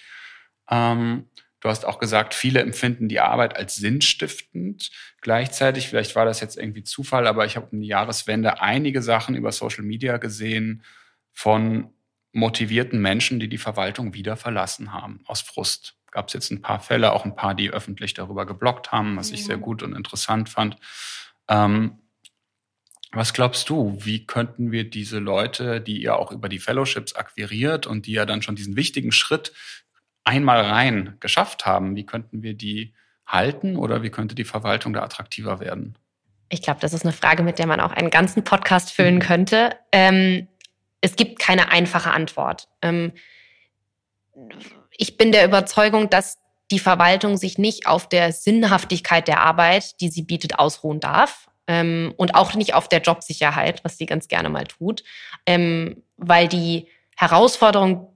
Du hast auch gesagt, viele empfinden die Arbeit als sinnstiftend. Gleichzeitig, vielleicht war das jetzt irgendwie Zufall, aber ich habe um die Jahreswende einige Sachen über Social Media gesehen von motivierten Menschen, die die Verwaltung wieder verlassen haben, aus Frust. Gab es jetzt ein paar Fälle, auch ein paar, die öffentlich darüber geblockt haben, was ich sehr mhm. gut und interessant fand. Ähm, was glaubst du, wie könnten wir diese Leute, die ihr auch über die Fellowships akquiriert und die ja dann schon diesen wichtigen Schritt einmal rein geschafft haben, wie könnten wir die halten oder wie könnte die Verwaltung da attraktiver werden?
Ich glaube, das ist eine Frage, mit der man auch einen ganzen Podcast füllen mhm. könnte. Ähm, es gibt keine einfache Antwort. Ähm, ich bin der Überzeugung, dass die Verwaltung sich nicht auf der Sinnhaftigkeit der Arbeit, die sie bietet, ausruhen darf. Ähm, und auch nicht auf der Jobsicherheit, was sie ganz gerne mal tut. Ähm, weil die Herausforderung,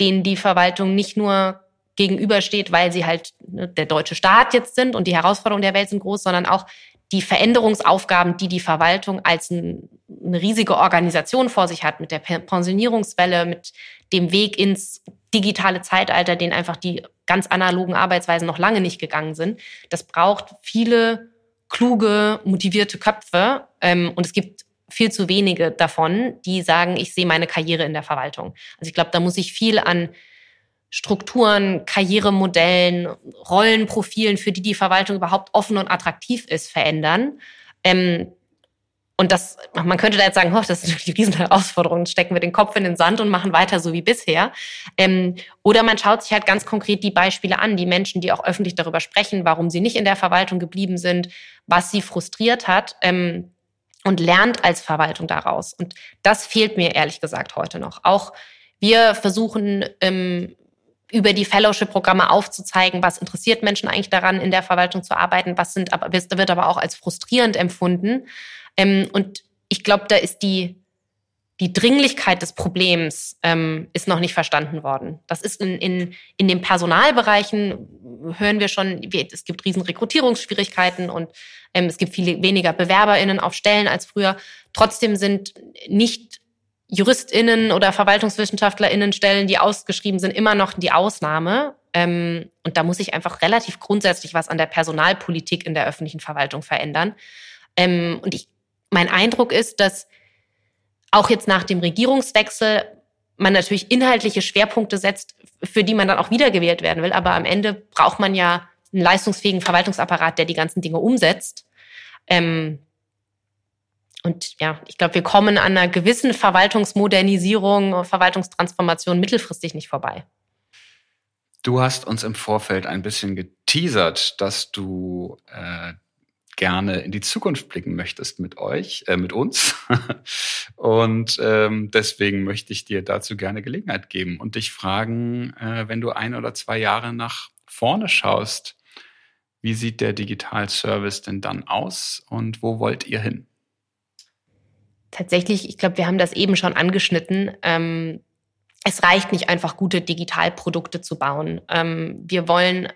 denen die Verwaltung nicht nur gegenübersteht, weil sie halt ne, der deutsche Staat jetzt sind und die Herausforderungen der Welt sind groß, sondern auch die Veränderungsaufgaben, die die Verwaltung als ein, eine riesige Organisation vor sich hat, mit der Pensionierungswelle, mit dem Weg ins digitale Zeitalter, den einfach die ganz analogen Arbeitsweisen noch lange nicht gegangen sind. Das braucht viele kluge, motivierte Köpfe. Ähm, und es gibt viel zu wenige davon, die sagen, ich sehe meine Karriere in der Verwaltung. Also ich glaube, da muss ich viel an Strukturen, Karrieremodellen, Rollenprofilen, für die die Verwaltung überhaupt offen und attraktiv ist, verändern. Ähm, und das, man könnte da jetzt sagen, oh, das ist natürlich die Riesenherausforderung, stecken wir den Kopf in den Sand und machen weiter so wie bisher. Ähm, oder man schaut sich halt ganz konkret die Beispiele an, die Menschen, die auch öffentlich darüber sprechen, warum sie nicht in der Verwaltung geblieben sind, was sie frustriert hat. Ähm, und lernt als Verwaltung daraus. Und das fehlt mir ehrlich gesagt heute noch. Auch wir versuchen ähm, über die Fellowship-Programme aufzuzeigen, was interessiert Menschen eigentlich daran, in der Verwaltung zu arbeiten, was sind aber wird aber auch als frustrierend empfunden. Ähm, und ich glaube, da ist die die Dringlichkeit des Problems ähm, ist noch nicht verstanden worden. Das ist in, in, in den Personalbereichen, hören wir schon, es gibt riesen Rekrutierungsschwierigkeiten und ähm, es gibt viele weniger BewerberInnen auf Stellen als früher. Trotzdem sind nicht JuristInnen oder VerwaltungswissenschaftlerInnen Stellen, die ausgeschrieben sind, immer noch die Ausnahme. Ähm, und da muss sich einfach relativ grundsätzlich was an der Personalpolitik in der öffentlichen Verwaltung verändern. Ähm, und ich, mein Eindruck ist, dass auch jetzt nach dem Regierungswechsel man natürlich inhaltliche Schwerpunkte setzt, für die man dann auch wiedergewählt werden will. Aber am Ende braucht man ja einen leistungsfähigen Verwaltungsapparat, der die ganzen Dinge umsetzt. Ähm, und ja, ich glaube, wir kommen an einer gewissen Verwaltungsmodernisierung, Verwaltungstransformation mittelfristig nicht vorbei.
Du hast uns im Vorfeld ein bisschen geteasert, dass du äh, gerne in die Zukunft blicken möchtest mit euch, äh, mit uns. und ähm, deswegen möchte ich dir dazu gerne Gelegenheit geben und dich fragen, äh, wenn du ein oder zwei Jahre nach vorne schaust, wie sieht der Digitalservice denn dann aus und wo wollt ihr hin?
tatsächlich, ich glaube, wir haben das eben schon angeschnitten. Ähm, es reicht nicht einfach, gute Digitalprodukte zu bauen. Ähm, wir wollen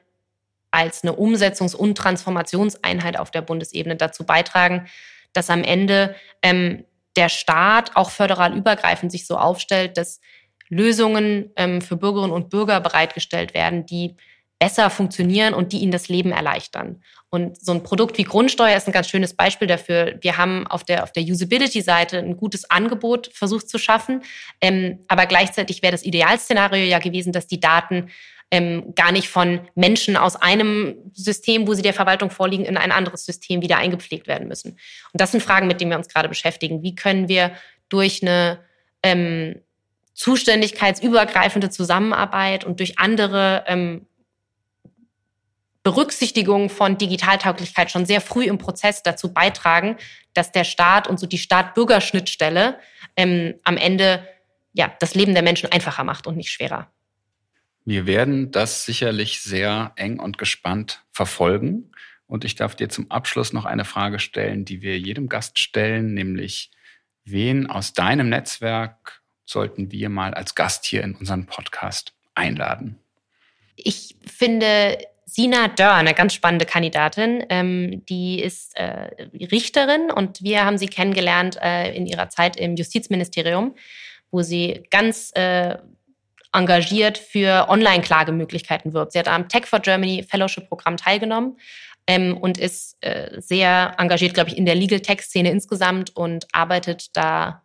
als eine Umsetzungs- und Transformationseinheit auf der Bundesebene dazu beitragen, dass am Ende ähm, der Staat auch föderal übergreifend sich so aufstellt, dass Lösungen ähm, für Bürgerinnen und Bürger bereitgestellt werden, die besser funktionieren und die ihnen das Leben erleichtern. Und so ein Produkt wie Grundsteuer ist ein ganz schönes Beispiel dafür. Wir haben auf der, auf der Usability-Seite ein gutes Angebot versucht zu schaffen. Ähm, aber gleichzeitig wäre das Idealszenario ja gewesen, dass die Daten ähm, gar nicht von Menschen aus einem System, wo sie der Verwaltung vorliegen, in ein anderes System wieder eingepflegt werden müssen. Und das sind Fragen, mit denen wir uns gerade beschäftigen. Wie können wir durch eine ähm, zuständigkeitsübergreifende Zusammenarbeit und durch andere ähm, Berücksichtigung von Digitaltauglichkeit schon sehr früh im Prozess dazu beitragen, dass der Staat und so die Staat-Bürger-Schnittstelle ähm, am Ende ja, das Leben der Menschen einfacher macht und nicht schwerer.
Wir werden das sicherlich sehr eng und gespannt verfolgen. Und ich darf dir zum Abschluss noch eine Frage stellen, die wir jedem Gast stellen, nämlich wen aus deinem Netzwerk sollten wir mal als Gast hier in unseren Podcast einladen?
Ich finde Sina Dörr, eine ganz spannende Kandidatin. Ähm, die ist äh, Richterin und wir haben sie kennengelernt äh, in ihrer Zeit im Justizministerium, wo sie ganz äh, engagiert für Online-Klagemöglichkeiten wirbt. Sie hat am Tech for Germany Fellowship-Programm teilgenommen ähm, und ist äh, sehr engagiert, glaube ich, in der Legal Tech-Szene insgesamt und arbeitet da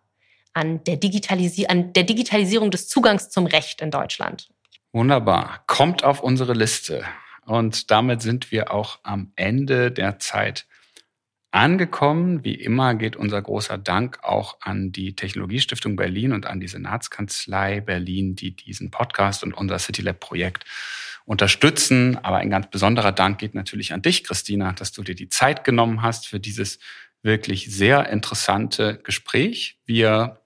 an der, Digitalisi an der Digitalisierung des Zugangs zum Recht in Deutschland.
Wunderbar. Kommt auf unsere Liste. Und damit sind wir auch am Ende der Zeit angekommen. Wie immer geht unser großer Dank auch an die Technologiestiftung Berlin und an die Senatskanzlei Berlin, die diesen Podcast und unser CityLab-Projekt unterstützen. Aber ein ganz besonderer Dank geht natürlich an dich, Christina, dass du dir die Zeit genommen hast für dieses wirklich sehr interessante Gespräch. Wir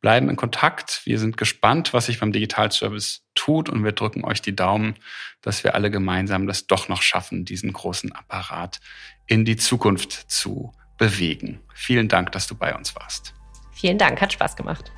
bleiben in Kontakt. Wir sind gespannt, was sich beim Digitalservice tut und wir drücken euch die Daumen, dass wir alle gemeinsam das doch noch schaffen, diesen großen Apparat in die Zukunft zu bewegen. Vielen Dank, dass du bei uns warst.
Vielen Dank, hat Spaß gemacht.